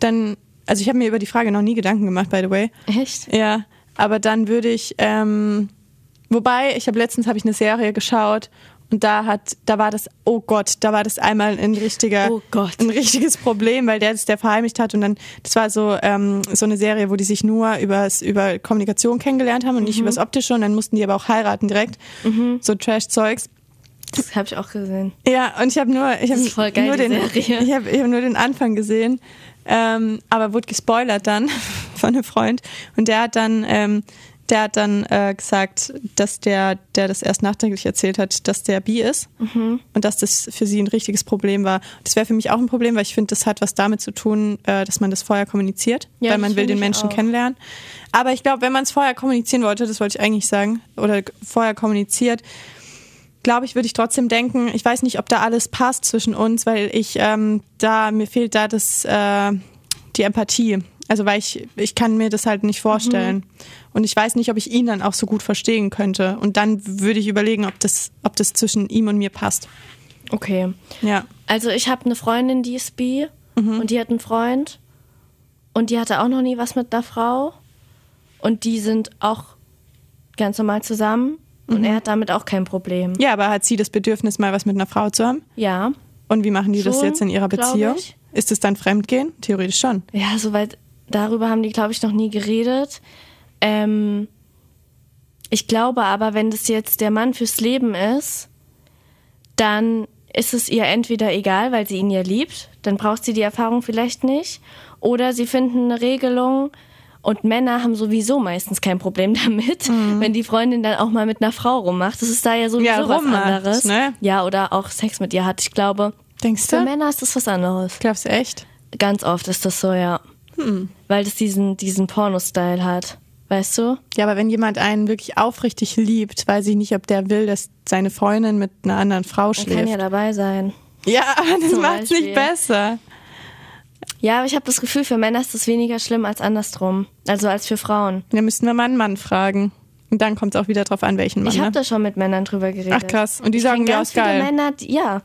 dann, also ich habe mir über die Frage noch nie Gedanken gemacht, by the way. Echt? Ja, aber dann würde ich, ähm, wobei, ich habe letztens habe ich eine Serie geschaut und da hat, da war das, oh Gott, da war das einmal ein richtiger, Oh ein richtiges Problem, weil der es der verheimlicht hat und dann, das war so ähm, so eine Serie, wo die sich nur übers, über Kommunikation kennengelernt haben und Mhm. nicht übers Optische und dann mussten die aber auch heiraten direkt, so Trash-Zeugs. Das habe ich auch gesehen. Ja, und ich habe nur, ich habe nur den, Serie. ich habe ich hab nur den Anfang gesehen, ähm, aber wurde gespoilert dann von einem Freund und der hat dann, ähm, der hat dann äh, gesagt, dass der, der das erst nachträglich erzählt hat, dass der bi ist Mhm. und dass das für sie ein richtiges Problem war. Das wäre für mich auch ein Problem, weil ich finde, das hat was damit zu tun, äh, dass man das vorher kommuniziert, Ja, weil man will den Menschen auch. kennenlernen. Aber ich glaube, wenn man es vorher kommunizieren wollte, das wollte ich eigentlich sagen, oder vorher kommuniziert, glaube ich, würde ich trotzdem denken, ich weiß nicht, ob da alles passt zwischen uns, weil ich ähm, da, mir fehlt da das, äh, die Empathie. Also weil ich, ich kann mir das halt nicht vorstellen. Und ich weiß nicht, ob ich ihn dann auch so gut verstehen könnte. Und dann würde ich überlegen, ob das, ob das zwischen ihm und mir passt. Okay. Ja. Also ich habe eine Freundin, die ist bi Mhm. und die hat einen Freund und die hatte auch noch nie was mit einer Frau und die sind auch ganz normal zusammen und Mhm. er hat damit auch kein Problem. Ja, aber hat sie das Bedürfnis, mal was mit einer Frau zu haben? Ja. Und wie machen die das Schon, jetzt in ihrer Beziehung? Ist es dann Fremdgehen? Theoretisch schon. Ja, soweit darüber haben die, glaube ich, noch nie geredet. Ähm, ich glaube aber, wenn das jetzt der Mann fürs Leben ist, dann ist es ihr entweder egal, weil sie ihn ja liebt, dann braucht sie die Erfahrung vielleicht nicht, oder sie finden eine Regelung und Männer haben sowieso meistens kein Problem damit, mhm. wenn die Freundin dann auch mal mit einer Frau rummacht. Das ist da ja sowieso ja, was anderes. Ne? Ja, oder auch Sex mit ihr hat. Ich glaube, Denkst du? für Männer ist das was anderes. Glaubst du echt? Ganz oft ist das so, ja. Hm. Weil das diesen, diesen Porno-Style hat. Weißt du? Ja, aber wenn jemand einen wirklich aufrichtig liebt, weiß ich nicht, ob der will, dass seine Freundin mit einer anderen Frau schläft. Er kann ja dabei sein. Ja, aber das macht es nicht besser. Ja, aber ich habe das Gefühl, für Männer ist das weniger schlimm als andersrum. Also als für Frauen. Ja, müssten wir mal einen Mann fragen. Und dann kommt es auch wieder drauf an, welchen Mann. Ich habe ne? da schon mit Männern drüber geredet. Ach krass. Und die ich sagen, ja, ist geil. Männer, die, ja.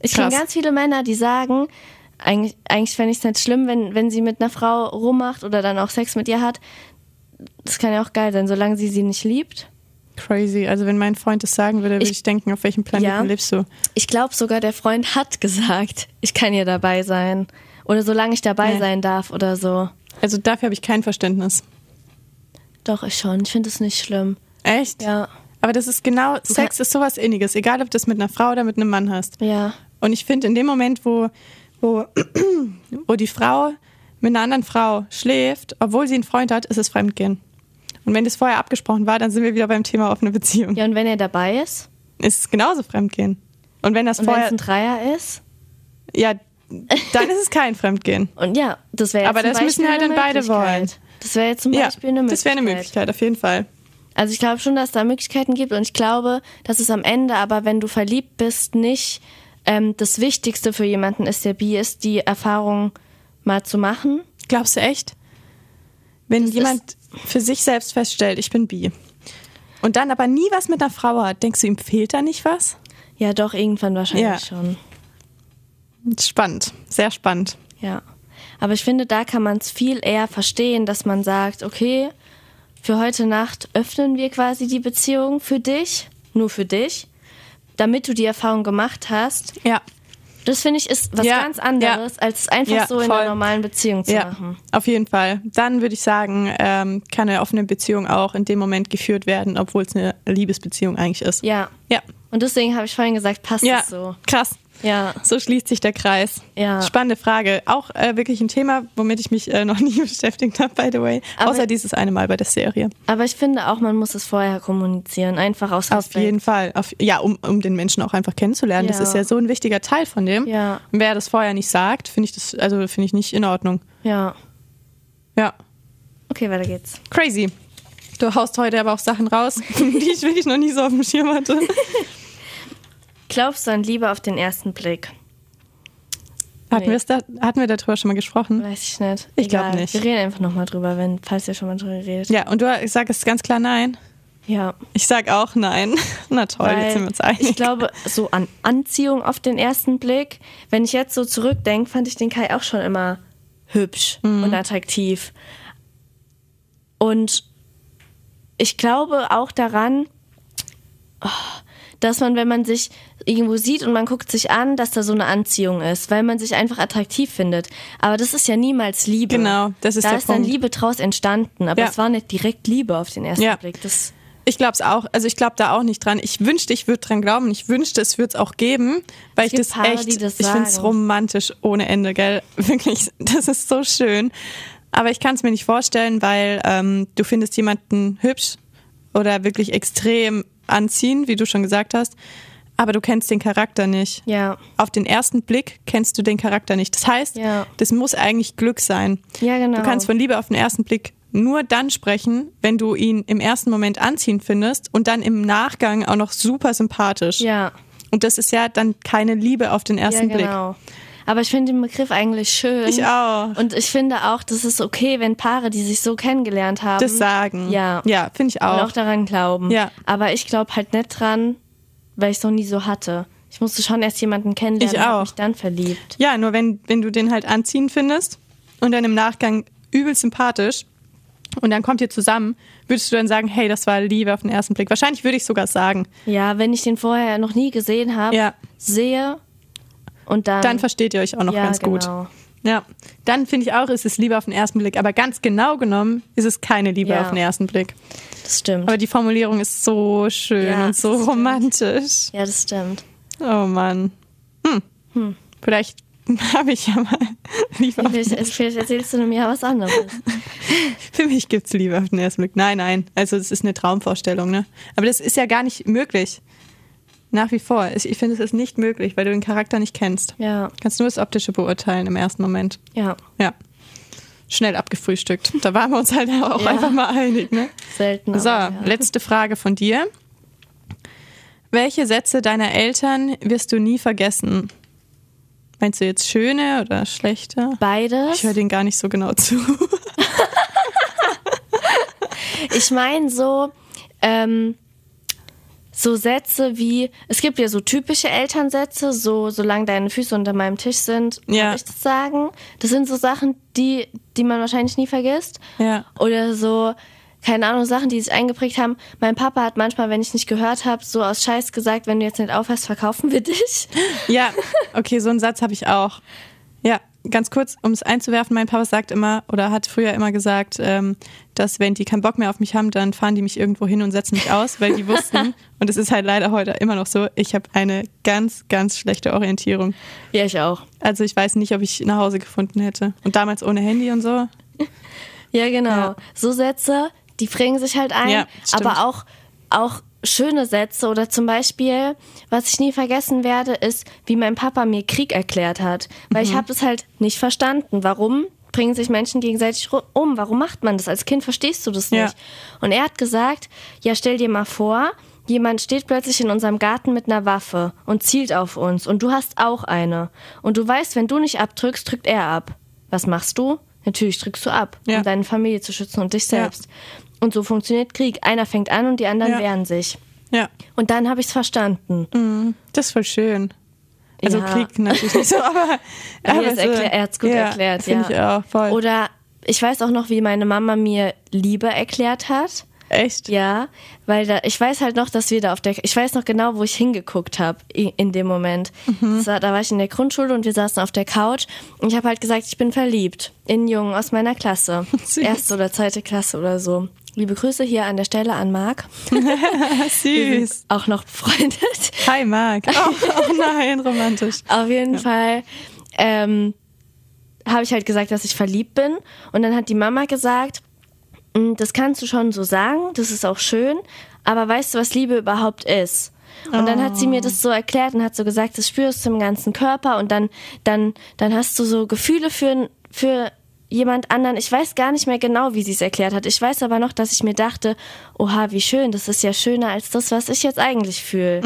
Ich kenne ganz viele Männer, die sagen, eigentlich, eigentlich fände ich es nicht schlimm, wenn, wenn sie mit einer Frau rummacht oder dann auch Sex mit ihr hat. Das kann ja auch geil sein, solange sie sie nicht liebt. Crazy. Also wenn mein Freund das sagen würde, würde ich, ich denken, auf welchem Planeten ja, lebst du? Ich glaube sogar, der Freund hat gesagt, ich kann ja dabei sein. Oder solange ich dabei nee. sein darf oder so. Also dafür habe ich kein Verständnis. Doch, ich schon. Ich finde es nicht schlimm. Echt? Ja. Aber das ist genau, Sex ist sowas Inniges, egal ob du das mit einer Frau oder mit einem Mann hast. Ja. Und ich finde, in dem Moment, wo, wo, wo die Frau mit einer anderen Frau schläft, obwohl sie einen Freund hat, ist es Fremdgehen. Und wenn das vorher abgesprochen war, dann sind wir wieder beim Thema offene Beziehung. Ja, und wenn er dabei ist? Ist es genauso Fremdgehen. Und wenn das und vorher. Wenn es ein Dreier ist? Ja, dann ist es kein Fremdgehen. Und ja, das wäre jetzt Aber das müssen halt dann beide wollen. Das wäre jetzt zum Beispiel ja, eine Möglichkeit. Das wäre eine Möglichkeit, auf jeden Fall. Also ich glaube schon, dass es da Möglichkeiten gibt und ich glaube, dass es am Ende aber, wenn du verliebt bist, nicht ähm, das Wichtigste für jemanden ist, der bi ist, die Erfahrung mal zu machen. Glaubst du echt? Wenn das jemand für sich selbst feststellt, ich bin bi und dann aber nie was mit einer Frau hat, denkst du, ihm fehlt da nicht was? Ja, doch, irgendwann wahrscheinlich ja. schon. Spannend, sehr spannend. Ja. Aber ich finde, da kann man es viel eher verstehen, dass man sagt, okay, für heute Nacht öffnen wir quasi die Beziehung für dich, nur für dich, damit du die Erfahrung gemacht hast. Ja. Das finde ich ist was ja, ganz anderes, ja. als es einfach ja, so in voll. einer normalen Beziehung zu ja, machen. Auf jeden Fall. Dann würde ich sagen, ähm, kann eine offene Beziehung auch in dem Moment geführt werden, obwohl es eine Liebesbeziehung eigentlich ist. Ja. Ja. Und deswegen habe ich vorhin gesagt, passt ja, es so. Krass. Ja. So schließt sich der Kreis. Ja. Spannende Frage. Auch äh, wirklich ein Thema, womit ich mich äh, noch nie beschäftigt habe, by the way. Aber, Außer dieses eine Mal bei der Serie. Aber ich finde auch, man muss es vorher kommunizieren. Einfach aus Respekt. Auf jeden Fall. Auf, ja, um, um den Menschen auch einfach kennenzulernen. Ja. Das ist ja so ein wichtiger Teil von dem. Ja. Und wer das vorher nicht sagt, finde ich das, also finde ich nicht in Ordnung. Ja. Ja. Okay, weiter geht's. Crazy. Du haust heute aber auch Sachen raus, die ich wirklich noch nie so auf dem Schirm hatte. Glaubst du an Liebe auf den ersten Blick? Hatten, nee. da, hatten wir darüber schon mal gesprochen? Weiß ich nicht. Ich glaube nicht. Wir reden einfach nochmal drüber, wenn, falls ihr schon mal drüber redet. Ja, und du sagst ganz klar nein. Ja. Ich sag auch nein. Na toll, Weil jetzt sind wir uns einig. Ich glaube, so an Anziehung auf den ersten Blick, wenn ich jetzt so zurückdenke, fand ich den Kai auch schon immer hübsch mhm. und attraktiv. Und ich glaube auch daran, oh, dass man, wenn man sich irgendwo sieht und man guckt sich an, dass da so eine Anziehung ist, weil man sich einfach attraktiv findet. Aber das ist ja niemals Liebe. Genau, das ist da der ist Punkt. dann Liebe draus entstanden, aber Ja. es war nicht direkt Liebe auf den ersten Ja. Blick. Das, Ich glaube es auch. Also ich glaube da auch nicht dran. Ich wünschte, ich würde dran glauben. Ich wünschte, es würde es auch geben, weil ich das Paare, echt, das ich finde es romantisch ohne Ende, gell? Wirklich, das ist so schön. Aber ich kann es mir nicht vorstellen, weil ähm, du findest jemanden hübsch oder wirklich extrem anziehend, wie du schon gesagt hast, aber du kennst den Charakter nicht. ja. Auf den ersten Blick kennst du den Charakter nicht. Das heißt, Ja. das muss eigentlich Glück sein. Ja, genau. Du kannst von Liebe auf den ersten Blick nur dann sprechen, wenn du ihn im ersten Moment anziehend findest und dann im Nachgang auch noch super sympathisch. Ja. Und das ist ja dann keine Liebe auf den ersten ja, genau. Aber ich finde den Begriff eigentlich schön. Ich auch. Und ich finde auch, das ist okay, wenn Paare, die sich so kennengelernt haben, Das sagen. Ja. Ja, finde ich und auch. auch daran glauben. Ja. Aber ich glaube halt nicht dran, weil ich es noch nie so hatte. Ich musste schon erst jemanden kennenlernen Ich und auch. mich dann verliebt. Ja, nur wenn, wenn du den halt anziehend findest und dann im Nachgang übel sympathisch und dann kommt ihr zusammen, würdest du dann sagen, hey, das war Liebe auf den ersten Blick? Wahrscheinlich würde ich sogar sagen. Ja, wenn ich den vorher noch nie gesehen habe, Ja. sehe und dann. Dann versteht ihr euch auch noch ja, ganz gut. genau. Ja, dann finde ich auch, ist es Liebe auf den ersten Blick. Aber ganz genau genommen ist es keine Liebe Ja. auf den ersten Blick. Das stimmt. Aber die Formulierung ist so schön Ja, und so das stimmt. romantisch. ja, das stimmt. Oh Mann. Hm. Vielleicht habe ich ja mal Liebe auf den Vielleicht, vielleicht erzählst du mir was anderes. Für mich gibt's Liebe auf den ersten Blick. Nein, nein. Also es ist eine Traumvorstellung, ne? Aber das ist ja gar nicht möglich. Nach wie vor. Ich finde, es ist nicht möglich, weil du den Charakter nicht kennst. Ja, Du kannst nur das Optische beurteilen im ersten Moment. ja, Ja. Schnell abgefrühstückt. Da waren wir uns halt auch Ja. einfach mal einig, ne? selten. So, aber, ja. letzte Frage von dir. Welche Sätze deiner Eltern wirst du nie vergessen? Meinst du jetzt schöne oder schlechte? Beides. Ich höre denen gar nicht so genau zu. Ich meine so, ähm, so Sätze wie, es gibt ja so typische Elternsätze, so solange deine Füße unter meinem Tisch sind, Ja. würde ich das sagen. Das sind so Sachen, die, die man wahrscheinlich nie vergisst. Ja. Oder so, keine Ahnung, Sachen, die sich eingeprägt haben. Mein Papa hat manchmal, wenn ich nicht gehört habe, so aus Scheiß gesagt, wenn du jetzt nicht aufhörst, verkaufen wir dich. Ja, okay, so einen Satz habe ich auch. Ganz kurz, um es einzuwerfen, mein Papa sagt immer oder hat früher immer gesagt, ähm, dass wenn die keinen Bock mehr auf mich haben, dann fahren die mich irgendwo hin und setzen mich aus, weil die wussten, und es ist halt leider heute immer noch so, ich habe eine ganz, ganz schlechte Orientierung. Ja, ich auch. Also ich weiß nicht, ob ich nach Hause gefunden hätte. Und damals ohne Handy und so. Ja, genau. Ja. So Sätze, die prägen sich halt ein. Ja, aber auch, auch schöne Sätze oder zum Beispiel, was ich nie vergessen werde, ist, wie mein Papa mir Krieg erklärt hat. Weil Mhm. ich habe es halt nicht verstanden. Warum bringen sich Menschen gegenseitig um? Warum macht man das? Als Kind verstehst du das Ja. nicht. Und er hat gesagt, ja, stell dir mal vor, jemand steht plötzlich in unserem Garten mit einer Waffe und zielt auf uns und du hast auch eine. Und du weißt, wenn du nicht abdrückst, drückt er ab. Was machst du? Natürlich drückst du ab, Ja. um deine Familie zu schützen und dich selbst. Und so funktioniert Krieg. Einer fängt an und die anderen Ja. wehren sich. Ja, Und dann habe ich es verstanden. das ist voll schön. Also Ja. Krieg natürlich nicht so, aber, Aber er, er hat's gut ja, erklärt, Finde ja. ich auch, voll. Oder ich weiß auch noch, wie meine Mama mir Liebe erklärt hat. Echt? Ja, weil da, ich weiß halt noch, dass wir da auf der, ich weiß noch genau, wo ich hingeguckt habe in dem Moment. Mhm. War, da war ich in der Grundschule und wir saßen auf der Couch und ich habe halt gesagt, ich bin verliebt in einen Jungen aus meiner Klasse. Erste oder zweite Klasse oder so. Liebe Grüße hier an der Stelle an Marc. Süß. auch noch befreundet. Hi, Marc. Oh, oh nein, romantisch. Auf jeden Fall ähm, habe ich halt gesagt, dass ich verliebt bin. Und dann hat die Mama gesagt, "Mm, das kannst du schon so sagen, das ist auch schön, aber weißt du, was Liebe überhaupt ist? Und dann hat sie mir das so erklärt und hat so gesagt, das spürst du im ganzen Körper und dann, dann, dann hast du so Gefühle für, für jemand anderen. Ich weiß gar nicht mehr genau, wie sie es erklärt hat. Ich weiß aber noch, dass ich mir dachte, oha, wie schön, das ist ja schöner als das, was ich jetzt eigentlich fühle.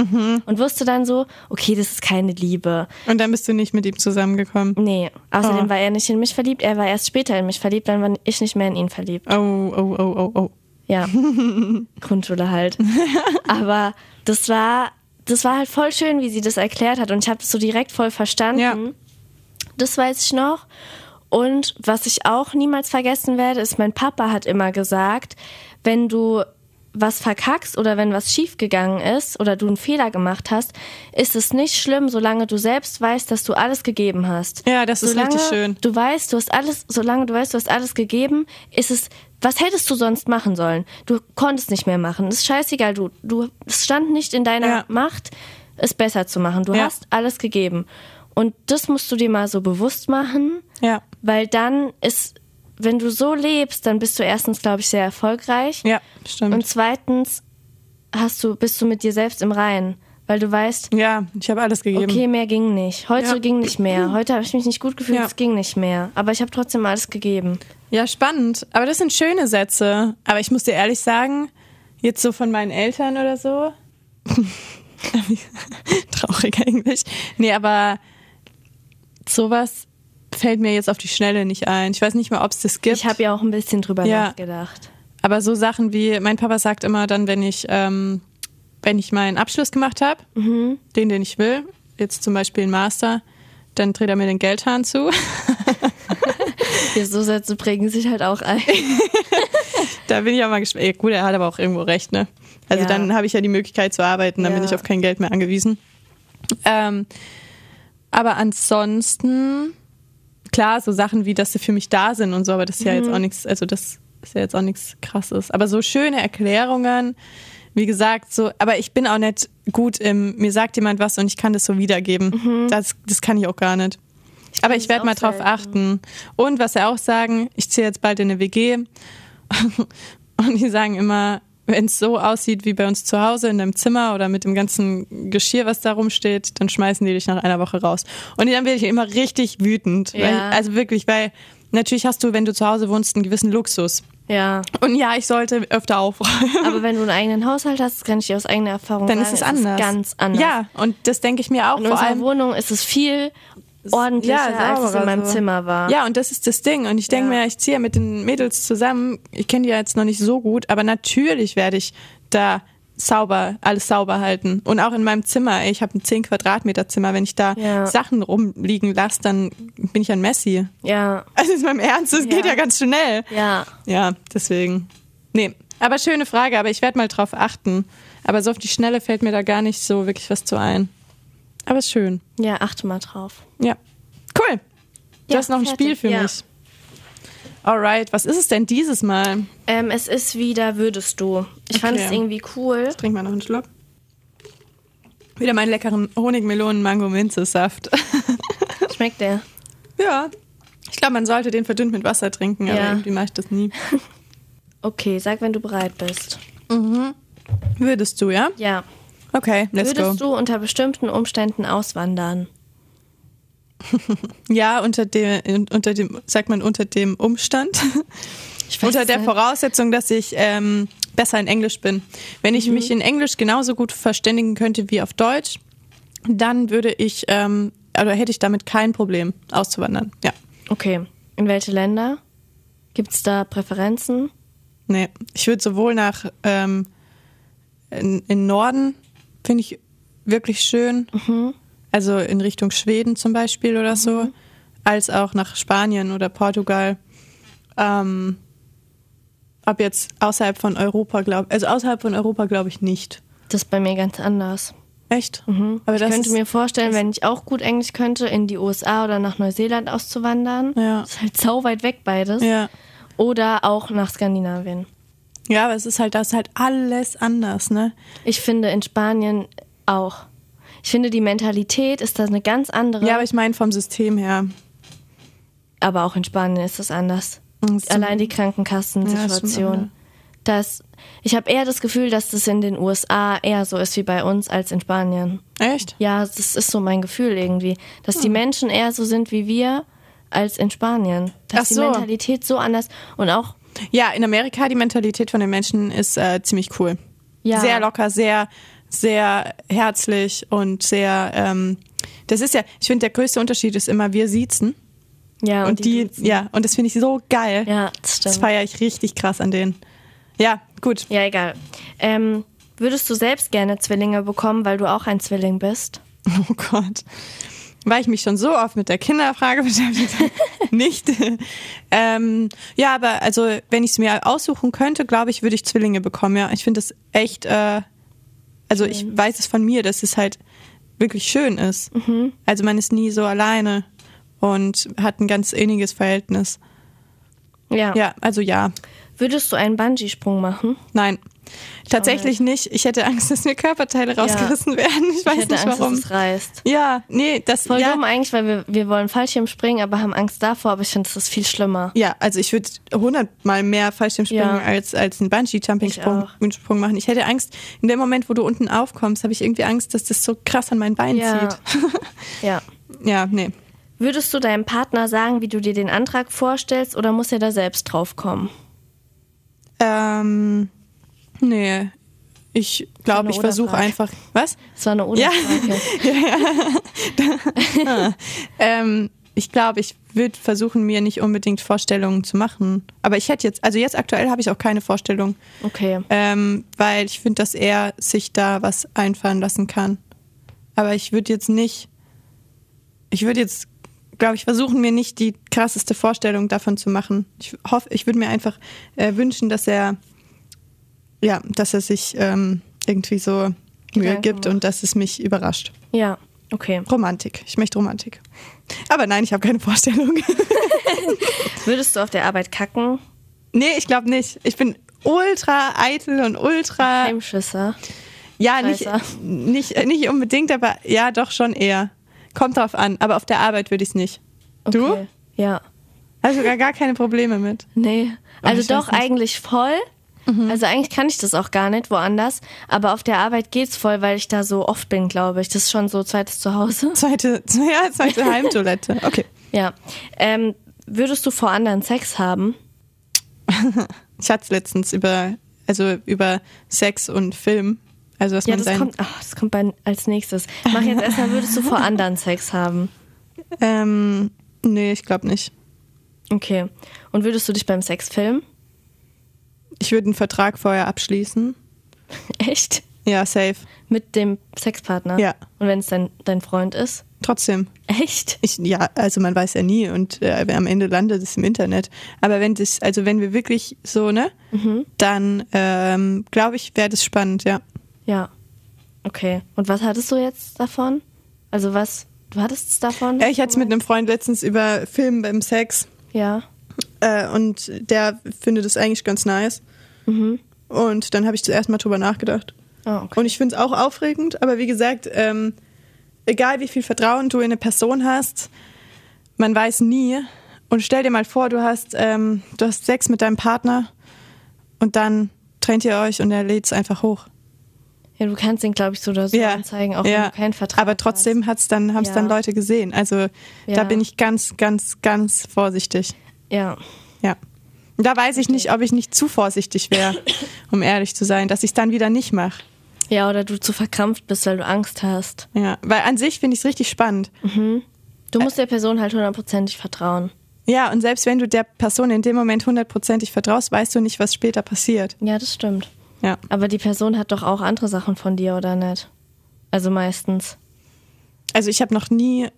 Und wusste dann so, okay, das ist keine Liebe. Und dann bist du nicht mit ihm zusammengekommen. Nee, außerdem Oh. war er nicht in mich verliebt, er war erst später in mich verliebt, dann war ich nicht mehr in ihn verliebt. Oh, oh, oh, oh, oh. Ja, Grundschule halt. Aber das war, das war halt voll schön, wie sie das erklärt hat und ich habe das so direkt voll verstanden. Ja. Das weiß ich noch. Und was ich auch niemals vergessen werde, ist, mein Papa hat immer gesagt, wenn du was verkackst oder wenn was schiefgegangen ist oder du einen Fehler gemacht hast, ist es nicht schlimm, solange du selbst weißt, dass du alles gegeben hast. Ja, das ist solange richtig schön. Du weißt, du hast alles, solange du weißt, du hast alles gegeben, ist es, was hättest du sonst machen sollen? Du konntest nicht mehr machen. Ist scheißegal, du, du, es stand nicht in deiner Ja. Macht, es besser zu machen. Du Ja. hast alles gegeben. Und das musst du dir mal so bewusst machen, Ja, weil dann ist, wenn du so lebst, dann bist du erstens, glaube ich, sehr erfolgreich. ja, stimmt. Und zweitens hast du, bist du mit dir selbst im Reinen, weil du weißt, ja, ich habe alles gegeben. okay, mehr ging nicht. Heute Ja. ging nicht mehr. Heute habe ich mich nicht gut gefühlt, Ja. es ging nicht mehr. Aber ich habe trotzdem alles gegeben. Ja, spannend. Aber das sind schöne Sätze. Aber ich muss dir ehrlich sagen, jetzt so von meinen Eltern oder so. Traurig eigentlich. Nee, aber sowas fällt mir jetzt auf die Schnelle nicht ein. Ich weiß nicht mal, ob es das gibt. Ich habe ja auch ein bisschen drüber Ja. nachgedacht. aber so Sachen wie, mein Papa sagt immer dann, wenn ich, ähm, wenn ich meinen Abschluss gemacht habe, Mhm. den, den ich will, jetzt zum Beispiel einen Master, dann dreht er mir den Geldhahn zu. Ja, so Sätze prägen sich halt auch ein. Da bin ich auch mal gespannt. Ja, gut, er hat aber auch irgendwo recht, ne? Also Ja. dann habe ich ja die Möglichkeit zu arbeiten, dann bin ich auf kein Geld mehr angewiesen. Ähm, aber ansonsten, klar, so Sachen wie, dass sie für mich da sind und so, aber das ist ja jetzt auch nichts, also das ist ja jetzt auch nichts krasses. Aber so schöne Erklärungen, wie gesagt, so, aber ich bin auch nicht gut im, mir sagt jemand was und ich kann das so wiedergeben. Das, das kann ich auch gar nicht. Aber ich werde mal drauf selten. achten. Und was sie auch sagen, ich ziehe jetzt bald in eine WG und die sagen immer, wenn es so aussieht wie bei uns zu Hause in deinem Zimmer oder mit dem ganzen Geschirr, was da rumsteht, dann schmeißen die dich nach einer Woche raus. Und dann werde ich immer richtig wütend. Ja. Weil, also wirklich, weil natürlich hast du, wenn du zu Hause wohnst, einen gewissen Luxus. Ja. Und ja, ich sollte öfter aufräumen. Aber wenn du einen eigenen Haushalt hast, das kann ich dir aus eigener Erfahrung Dann sagen, ist es anders. ganz anders. Ja, und das denke ich mir auch In vor unserer allem. Wohnung ist es viel ordentlicher, als es in meinem so. Zimmer war. Ja, und das ist das Ding. Und ich denke Ja. mir, ich ziehe ja mit den Mädels zusammen. Ich kenne die ja jetzt noch nicht so gut, aber natürlich werde ich da sauber, alles sauber halten. Und auch in meinem Zimmer. Ey, Ich habe ein 10 Quadratmeter Zimmer. Wenn ich da Ja. Sachen rumliegen lasse, dann bin ich ein Messi. Ja. Also ist meinem Ernst, das Ja. geht ja ganz schnell. Ja. Ja, deswegen. Nee, aber schöne Frage, aber ich werde mal drauf achten. Aber so auf die Schnelle fällt mir da gar nicht so wirklich was zu ein. Aber ist schön. Ja, achte mal drauf. Ja. Cool. Du Ja, hast noch ein fertig, Spiel für ja. mich. Alright, was ist es denn dieses Mal? Ähm, es ist wieder Würdest du. Ich fand Okay. es irgendwie cool. Trink mal noch einen Schluck. Wieder meinen leckeren Honigmelonen-Mango-Minze-Saft. Schmeckt der? ja. Ich glaube, man sollte den verdünnt mit Wasser trinken, aber Ja. irgendwie mache ich das nie. Okay, sag, wenn du bereit bist. Würdest du, ja? Ja. Okay, let's Würdest go. du unter bestimmten Umständen auswandern? Ja, unter dem, unter dem, sagt man unter dem Umstand. Unter der. Voraussetzung, dass ich ähm, besser in Englisch bin. Wenn Mhm. ich mich in Englisch genauso gut verständigen könnte wie auf Deutsch, dann würde ich, ähm, oder hätte ich damit kein Problem, auszuwandern. Ja. Okay. In welche Länder? Gibt es da Präferenzen? Nee. Ich würde sowohl nach ähm, in, in Norden, finde ich wirklich schön. Also in Richtung Schweden zum Beispiel oder so, als auch nach Spanien oder Portugal. Ähm, ab jetzt außerhalb von Europa, glaube also außerhalb von Europa glaube ich nicht. Das ist bei mir ganz anders. Echt? Aber Ich das könnte mir vorstellen, wenn ich auch gut Englisch könnte, in die USA oder nach Neuseeland auszuwandern. Ja. Das ist halt sau weit weg beides. ja. Oder auch nach Skandinavien. Ja, aber es ist halt, das ist halt alles anders, ne? Ich finde in Spanien auch. Ich finde, die Mentalität ist da eine ganz andere. Ja, aber ich meine vom System her. aber auch in Spanien ist es anders. Das ist- Allein die Ja, Krankenkassensituation. das, ich habe eher das Gefühl, dass das in den USA eher so ist wie bei uns als in Spanien. Echt? Ja, das ist so mein Gefühl irgendwie, dass Hm. die Menschen eher so sind wie wir als in Spanien. Dass Ach so. die Mentalität so anders und auch Ja, in Amerika die Mentalität von den Menschen ist äh, ziemlich cool. Ja. Sehr locker, sehr, sehr herzlich und sehr. Ähm, das ist ja, ich finde, der größte Unterschied ist immer, wir siezen ja und, die, duzen. ja, und das finde ich so geil. ja, das das stimmt. feiere ich richtig krass an denen. Ja, gut. Ja, egal. Ähm, würdest du selbst gerne Zwillinge bekommen, weil du auch ein Zwilling bist? Oh Gott. Weil ich mich schon so oft mit der Kinderfrage beschäftigt habe. Nicht. ähm, ja, aber also, wenn ich es mir aussuchen könnte, glaube ich, würde ich Zwillinge bekommen. Ja, ich finde das echt. Äh, also, ich weiß es von mir, dass es halt wirklich schön ist. Also, man ist nie so alleine und hat ein ganz inniges Verhältnis. Ja. Ja, also ja. Würdest du einen Bungee-Sprung machen? Nein. Tatsächlich nicht. Ich hätte Angst, dass mir Körperteile rausgerissen werden. Ich weiß ich hätte nicht Angst, warum. dass es reißt. Ja, nee, das Voll ja, dumm eigentlich, weil wir, wir wollen Fallschirm springen, aber haben Angst davor, aber ich finde, das ist viel schlimmer. Ja, also ich würde hundertmal mehr Fallschirmspringen Ja. als, als einen Bungee-Jumping-Sprung machen. Ich hätte Angst, in dem Moment, wo du unten aufkommst, habe ich irgendwie Angst, dass das so krass an mein Bein Ja. zieht. Ja. ja, nee. Würdest du deinem Partner sagen, wie du dir den Antrag vorstellst, oder muss er da selbst drauf kommen? Ähm, nee. Ich glaube, ich versuche einfach. Was? Das war eine Ja. Oder-Frage. Ähm, ich glaube, ich würde versuchen, mir nicht unbedingt Vorstellungen zu machen. Aber ich hätte jetzt, also jetzt aktuell habe ich auch keine Vorstellung. Okay. ähm, weil ich finde, dass er sich da was einfallen lassen kann. Aber ich würde jetzt nicht, ich würde jetzt, glaube ich, versuchen, mir nicht die krasseste Vorstellung davon zu machen. Ich hoffe, ich würde mir einfach äh, wünschen, dass er, ja, dass er sich ähm, irgendwie so Mühe Gedanken gibt macht. und dass es mich überrascht. Ja. Okay. Romantik. Ich möchte Romantik. Aber nein, ich habe keine Vorstellung. Würdest du auf der Arbeit kacken? nee, ich glaube nicht. Ich bin ultra eitel und ultra. Heimschisser. Ja, nicht, nicht, nicht unbedingt, aber ja, doch schon eher. Kommt drauf an. Aber auf der Arbeit würde ich es nicht. Du? Okay. Ja. Also gar, gar keine Probleme mit. Nee. Also doch eigentlich voll. Also eigentlich kann ich das auch gar nicht woanders. Aber auf der Arbeit geht's voll, weil ich da so oft bin, glaube ich. Das ist schon so zweites Zuhause. Zweite, ja, zweite Heimtoilette. Okay. Ja. Ähm, würdest du vor anderen Sex haben? Ich hatte es letztens über, also über Sex und Film. Also dass Ja, man das sein, kommt, ach, das kommt bei, als nächstes. Mach jetzt erstmal, würdest du vor anderen Sex haben? ähm, nee, ich glaube nicht. Okay. Und würdest du dich beim Sex filmen? Ich würde einen Vertrag vorher abschließen. Echt? Ja, safe. Mit dem Sexpartner? Ja. Und wenn es dein, dein Freund ist? Trotzdem. Echt? Ich, ja, also man weiß ja nie und äh, am Ende landet es im Internet. Aber wenn das, also wenn wir wirklich so, ne, Mhm. dann ähm, glaube ich, wäre das spannend, ja. Ja. Okay. Und was hattest du jetzt davon? Also was? Du hattest es davon? Äh, Ich hatte es mit einem Freund letztens über Film beim Sex Ja. äh, und der findet es eigentlich ganz nice. Mhm. Und dann habe ich zuerst mal drüber nachgedacht. Oh, okay. Und ich finde es auch aufregend, aber wie gesagt, ähm, egal wie viel Vertrauen du in eine Person hast, man weiß nie. Und stell dir mal vor, du hast, ähm, du hast Sex mit deinem Partner und dann trennt ihr euch und er lädt es einfach hoch. Ja, du kannst ihn, glaube ich, so oder so anzeigen, auch wenn du keinen Vertrag Aber trotzdem hat's dann, haben es Ja. dann Leute gesehen. Also Ja. da bin ich ganz, ganz, ganz vorsichtig. Ja. Ja. Da weiß ich nicht, ob ich nicht zu vorsichtig wäre, um ehrlich zu sein, dass ich es dann wieder nicht mache. Ja, oder du zu verkrampft bist, weil du Angst hast. Ja, weil an sich finde ich es richtig spannend. Du musst der Person halt hundertprozentig vertrauen. Ja, und selbst wenn du der Person in dem Moment hundertprozentig vertraust, weißt du nicht, was später passiert. Ja, das stimmt. Ja. Aber die Person hat doch auch andere Sachen von dir, oder nicht? Also meistens. Also ich habe noch nie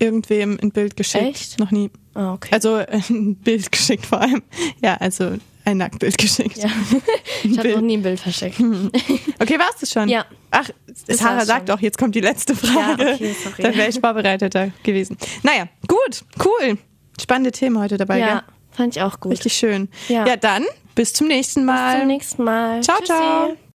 irgendwem ein Bild geschickt. Echt? Noch nie. Ah, okay. Also äh, ein Bild geschickt vor allem. Ja, also ein Nacktbild geschickt. ja. Ich habe noch nie ein Bild verschickt. Okay, war's das schon? Ja. Ach, Sarah sagt schon. doch, jetzt kommt die letzte Frage. Ja, okay, sorry. Dann wäre ich vorbereiteter gewesen. Naja, gut, cool. Spannende Themen heute dabei, Ja, gell? fand ich auch gut. Richtig schön. Ja. ja, dann bis zum nächsten Mal. Bis zum nächsten Mal. Ciao, Tschüssi. ciao.